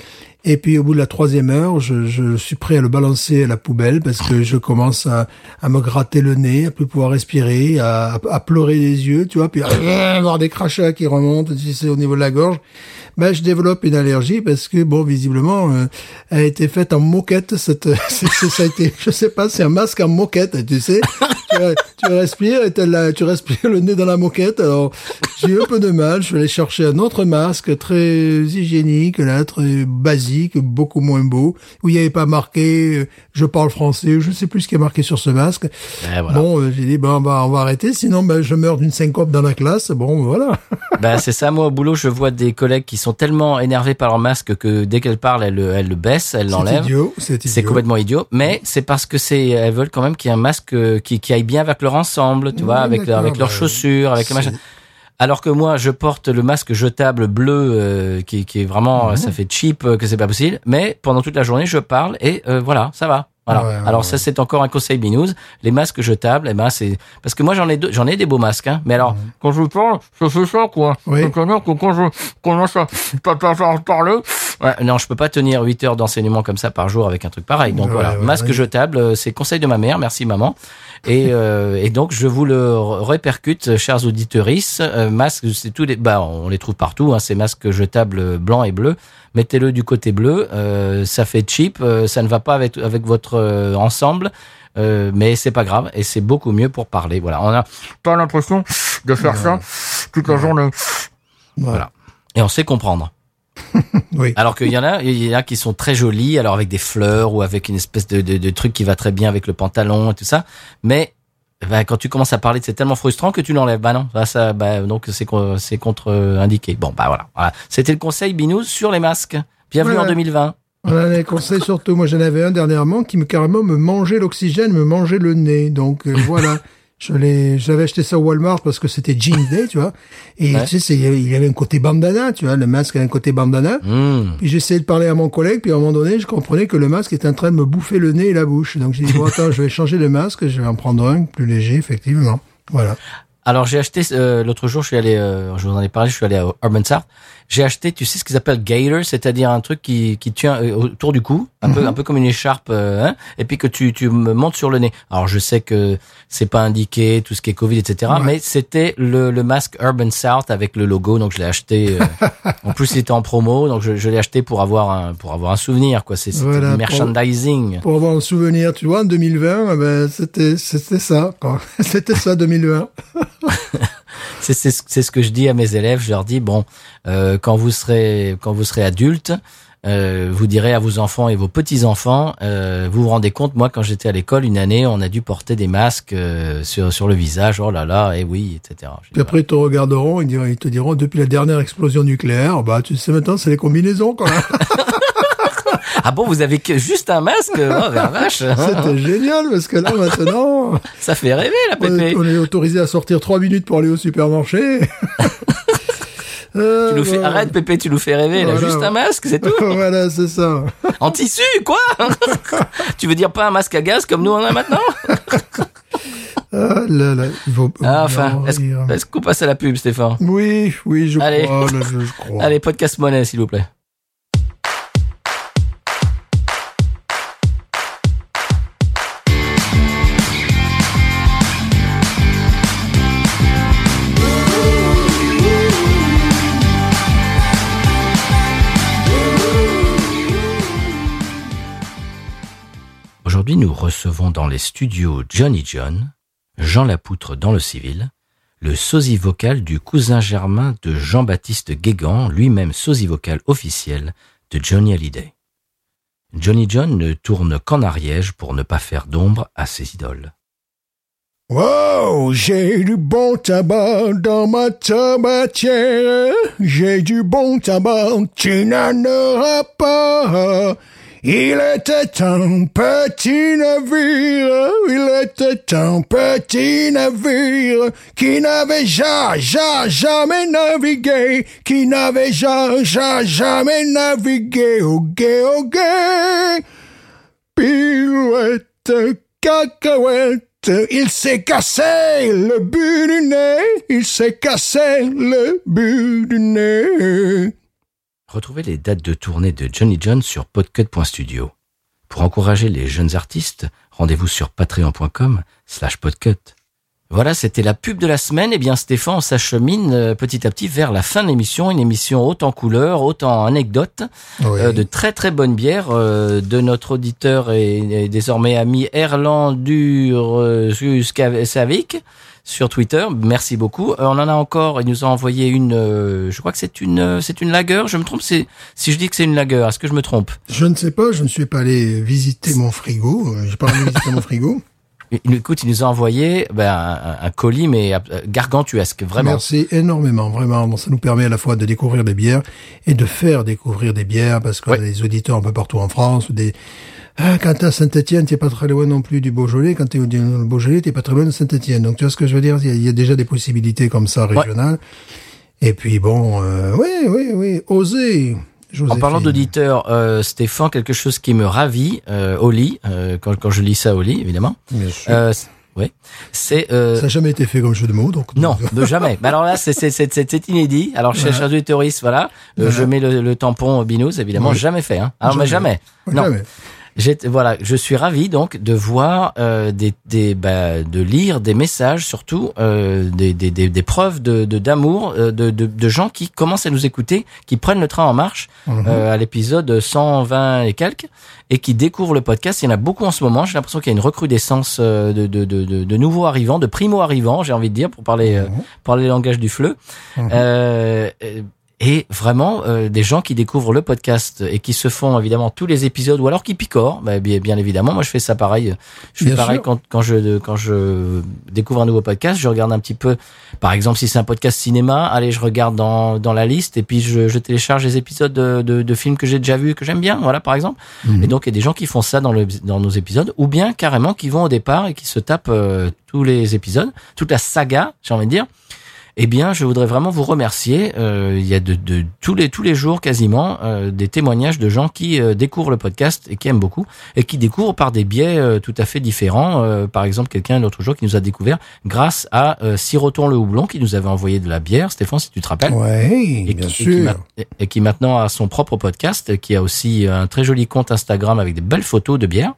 Et puis au bout de la troisième heure, je, je suis prêt à le balancer à la poubelle parce que je commence à, à me gratter le nez, à plus pouvoir respirer, à, à pleurer les yeux, tu vois, puis à avoir des crachats qui remontent, tu sais, au niveau de la gorge. Ben, je développe une allergie parce que, bon, visiblement, euh, elle a été faite en moquette. Cette, c'est- c'est- ça a été, je sais pas, c'est un masque en moquette, tu sais. Tu, tu respires et la- tu respires le nez dans la moquette. Alors, j'ai eu un peu de mal. Je suis allé chercher un autre masque très hygiénique, là, très basique, beaucoup moins beau, où il n'y avait pas marqué euh, je parle français, je sais plus ce qui est marqué sur ce masque. Voilà. Bon, euh, j'ai dit, ben, on va, on va arrêter, sinon, ben, je meurs d'une syncope dans la classe. Bon, voilà. Ben c'est ça moi au boulot je vois des collègues qui sont tellement énervés par leur masque que dès qu'elles parlent elles, le- elles le baissent, elles C'est l'enlèvent. idiot, c'est C'est idiot. complètement idiot, mais c'est parce que c'est elles veulent quand même qu'il y ait un masque euh, qui, qui bien avec leur ensemble, tu vois, avec leur, avec leurs bah, chaussures, avec le machin. Alors que moi, je porte le masque jetable bleu euh, qui, qui est vraiment, Mhm. ça fait cheap euh, que c'est pas possible. Mais pendant toute la journée, je parle et euh, voilà, ça va. Voilà. Ouais, ouais, alors ouais. ça, c'est encore un conseil binous. Les masques jetables, eh ben c'est parce que moi j'en ai deux, j'en ai des beaux masques. Hein, mais alors quand je parle, ça fait ça quoi. Oui. Que quand je commence à parler, ouais, non, je peux pas tenir 8 heures d'enseignement comme ça par jour avec un truc pareil. Donc voilà, masque jetable, c'est conseil de ma mère. Merci maman. Et, euh, et donc je vous le répercute, chers auditeuristes. Euh, masques, c'est tous les, bah on les trouve partout. Hein, ces masques jetables blancs et bleus. Mettez-le du côté bleu. euh, ça fait cheap. euh, ça ne va pas avec avec votre euh, ensemble. Euh, mais c'est pas grave et c'est beaucoup mieux pour parler. Voilà, on a pas l'impression de faire ça toute la journée. Voilà. Et on sait comprendre. Oui. Alors qu'il y en a, il y en a qui sont très jolis, alors avec des fleurs ou avec une espèce de, de, de truc qui va très bien avec le pantalon et tout ça. Mais ben, quand tu commences à parler, c'est tellement frustrant que tu l'enlèves. Bah non, ça, ça, bah, donc c'est co- c'est contre-indiqué. Bon, bah voilà. voilà. C'était le conseil Binous sur les masques. Bienvenue Voilà. en 2020. On a des conseils surtout. Moi, j'en avais un dernièrement qui me carrément me mangeait l'oxygène, me mangeait le nez. Donc euh, voilà. Je l'ai, j'avais acheté ça au Walmart parce que c'était Jean Day, tu vois. Et Ouais. tu sais, il y avait- avait un côté bandana, tu vois. Le masque a un côté bandana. Mmh. Puis j'essayais de parler à mon collègue, puis à un moment donné, je comprenais que le masque était en train de me bouffer le nez et la bouche. Donc j'ai dit, bon, attends, je vais changer de masque, je vais en prendre un plus léger, effectivement. Voilà. Alors j'ai acheté euh, l'autre jour, je suis allé, euh, je vous en ai parlé, je suis allé à Urban South. J'ai acheté, tu sais ce qu'ils appellent gator, c'est-à-dire un truc qui qui tient euh, autour du cou, un peu un peu comme une écharpe, euh, hein, et puis que tu tu me montes sur le nez. Alors je sais que c'est pas indiqué tout ce qui est Covid, etc. Ouais. Mais c'était le le masque Urban South avec le logo, donc je l'ai acheté. euh, en plus il était en promo, donc je, je l'ai acheté pour avoir un pour avoir un souvenir quoi. C'est Voilà, pour- merchandising. Pour avoir un souvenir, tu vois, en 2020, eh ben, c'était, c'était ça, quoi. C'était ça, 2020. C'est c'est ce- c'est ce que je dis à mes élèves. Je leur dis bon, euh, quand vous serez quand vous serez adulte, euh, vous direz à vos enfants et vos petits enfants, euh, vous vous rendez compte, moi quand j'étais à l'école une année, on a dû porter des masques euh, sur sur le visage. Oh là là, et oui, etc. Puis après, ils te regarderont, ils, diront- ils te diront, depuis la dernière explosion nucléaire, bah, tu sais, maintenant, c'est les combinaisons, quoi. ah bon, vous avez que juste un masque? Oh la vache, C'était génial, parce que là, maintenant, ça fait rêver la on est, pépé. on est autorisé à sortir trois minutes pour aller au supermarché. Euh, Tu nous fais voilà. arrête pépé, tu nous fais rêver. Là, Voilà. juste un masque, c'est tout. voilà, c'est ça. En tissu, quoi? Tu veux dire pas un masque à gaz comme nous on a maintenant? Ah, là là. Il Ah, enfin, est-ce qu'on passe à la pub, Stéphane? Oui, oui, je Allez. crois. là, je, je crois. Allez, podcast monnaie, s'il vous plaît. Nous recevons dans les studios Johnny John, Jean Lapoutre dans le civil, le sosie vocal du cousin germain de Jean-Baptiste Guégan, lui-même sosie vocal officiel de Johnny Hallyday. Johnny John ne tourne qu'en Ariège pour ne pas faire d'ombre à ses idoles. Wow, j'ai du bon tabac dans ma tabatière. J'ai du bon tabac, tu n'en auras pas. Il était un petit navire, il était un petit navire qui n'avait ja, ja, jamais navigué, qui n'avait ja, ja, jamais navigué, au gué, au gué. Pirouette, cacahuète, il s'est cassé le but du nez, il s'est cassé le but du nez. Retrouvez les dates de tournée de Johnny John sur podcut.studio. Pour encourager les jeunes artistes, rendez-vous sur patreon.com slash podcut. Voilà, c'était la pub de la semaine. Eh bien, Stéphane, on s'achemine euh, petit à petit vers la fin de l'émission. Une émission haute en couleurs, haute en anecdotes, Oui. euh, de très très bonnes bières euh, de notre auditeur et, et désormais ami euh, Savik sur Twitter. Merci beaucoup. Euh, on en a encore. Il nous a envoyé une. euh, je crois que c'est une. euh, c'est une lager. Je me trompe. C'est si je dis que c'est une lager. Est-ce que je me trompe? Je ne sais pas, je ne suis pas allé visiter mon frigo. euh, J'ai pas allé visiter mon frigo. Il- Écoute, il nous a envoyé ben, un, un colis mais euh, gargantuesque, vraiment. Merci énormément, vraiment. Ça nous permet à la fois de découvrir des bières et de faire découvrir des bières parce qu'on Ouais. a des auditeurs un peu partout en France. Des... Ah, quand t'es à Saint-Etienne, t'es pas très loin non plus du Beaujolais. Quand t'es au dans le Beaujolais, t'es pas très loin de Saint-Etienne. Donc tu vois ce que je veux dire? Il y a, il y a déjà des possibilités comme ça régionales. Et puis bon, euh, oui, oui, oui, oser. En parlant d'auditeurs, euh, Stéphane, quelque chose qui me ravit euh, au lit, euh, quand, quand je lis ça au lit, évidemment. Bien sûr. Euh, ouais, c'est euh, ça n'a jamais été fait comme jeu de mots, donc non, de jamais. Mais alors là, c'est inédit. Alors chez Voilà. Touristes, voilà, Voilà. je mets le, le tampon Binous, évidemment, Oui. jamais fait. Hein. Alors mais jamais. Non. Jamais. Voilà, je suis ravi donc de voir euh, des, des bah, de lire des messages surtout euh, des, des, des, des preuves de de- d'amour euh, de, de de gens qui commencent à nous écouter, qui prennent le train en marche Mhm. euh, à l'épisode 120 et quelques et qui découvrent le podcast. Il y en a beaucoup en ce moment. J'ai l'impression qu'il y a une recrudescence euh, de, de, de, de, de nouveaux arrivants, de primo arrivants, j'ai envie de dire pour parler euh, Mhm. parler le langage du fleu. Mhm. Et vraiment euh, des gens qui découvrent le podcast et qui se font évidemment tous les épisodes ou alors qui picorent. Bah, bien, bien évidemment moi je fais ça pareil. Je fais Bien pareil quand, quand je quand je découvre un nouveau podcast. Je regarde un petit peu par exemple si c'est un podcast cinéma allez je regarde dans dans la liste et puis je, je télécharge les épisodes de, de, de films que j'ai déjà vus que j'aime bien voilà par exemple. Mhm. et donc il y a des gens qui font ça dans le dans nos épisodes ou bien carrément qui vont au départ et qui se tapent euh, tous les épisodes toute la saga j'ai envie de dire eh bien, je voudrais vraiment vous remercier. Euh, il y a de, de tous les tous les jours quasiment euh, des témoignages de gens qui euh, découvrent le podcast et qui aiment beaucoup et qui découvrent par des biais euh, tout à fait différents. Euh, par exemple, quelqu'un l'autre jour qui nous a découvert grâce à euh, Siroton le houblon qui nous avait envoyé de la bière. Stéphane, si tu te rappelles. Et bien qui, et qui sûr. et- et qui maintenant a son propre podcast, qui a aussi un très joli compte Instagram avec des belles photos de bière.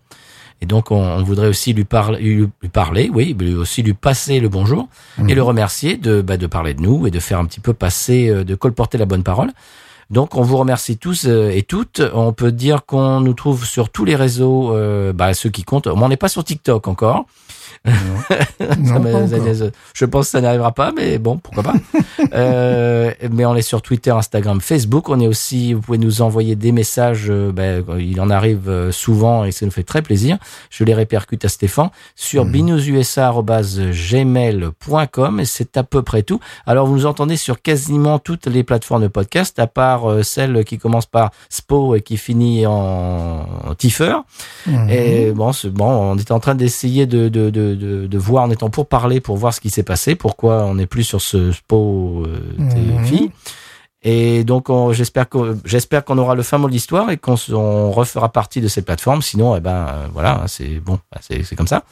Et donc, on, on voudrait aussi lui, parler, lui, parler, oui, mais aussi lui passer le bonjour et le remercier de, bah, de parler de nous et de faire un petit peu passer, euh, de colporter la bonne parole. Donc, on vous remercie tous euh, et toutes. On peut dire qu'on nous trouve sur tous les réseaux, euh, bah, ceux qui comptent. On n'est pas sur TikTok encore. Non, me- pas je pense que ça n'arrivera pas, mais bon, pourquoi pas. Euh, mais on est sur Twitter, Instagram, Facebook. On est aussi, vous pouvez nous envoyer des messages. euh, ben, il en arrive euh, souvent et ça nous fait très plaisir. Je les répercute à Stéphane sur Mhm. binoususa@gmail.com et c'est à peu près tout. Alors vous nous entendez sur quasiment toutes les plateformes de podcast, à part celle qui commence par Spo et qui finit en, en Tiffer. Mhm. Et bon, bon, on était en train d'essayer de, de, de, de, de voir, en étant pour parler, pour voir ce qui s'est passé, pourquoi on n'est plus sur ce SPO euh, Mhm. TV. Et donc, on- j'espère que j'espère qu'on aura le fin mot de l'histoire et qu'on on refera partie de cette plateforme. Sinon, eh ben euh, voilà, c'est bon, c'est c'est comme ça.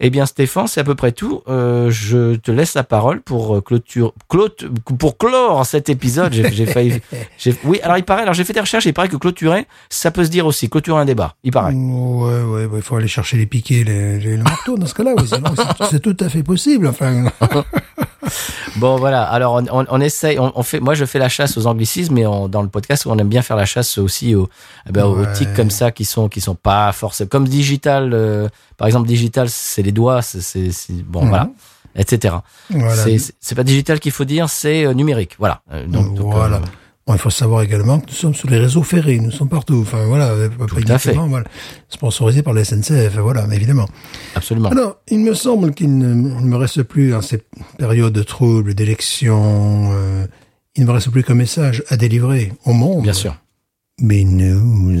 Eh bien, Stéphane, c'est à peu près tout. Euh, je te laisse la parole pour euh, clôture, clôt- pour clore cet épisode. J'ai failli. Oui, alors il paraît. Alors j'ai fait des recherches. Il paraît que clôturer, ça peut se dire aussi clôturer un débat. Il paraît. Ouais, ouais, ouais, il faut aller chercher les piquets, les, les, le marteau dans ce cas-là. Oui, c'est- tout à fait possible. Enfin, Bon, voilà. Alors on, on, on essaye. On, on fait. Moi, je fais la chasse aux anglicismes, mais dans le podcast, on aime bien faire la chasse aussi aux, eh ben, aux tics comme ça qui sont qui sont pas forcément comme digital. euh, par exemple, digital, c'est les doigts. C'est bon, Mhm. voilà, etc. voilà. C'est- pas digital qu'il faut dire, c'est euh, numérique. Voilà. Euh, Donc, donc, voilà. euh, Bon, il faut savoir également que nous sommes sur les réseaux ferrés, nous sommes partout. Enfin, voilà, pas Tout à fait. Voilà, sponsorisé par la SNCF, voilà, mais évidemment. absolument. Alors, il me semble qu'il ne me reste plus, en ces périodes de troubles, d'élections, euh, il ne me reste plus qu'un message à délivrer au monde. Bien sûr. Mes news.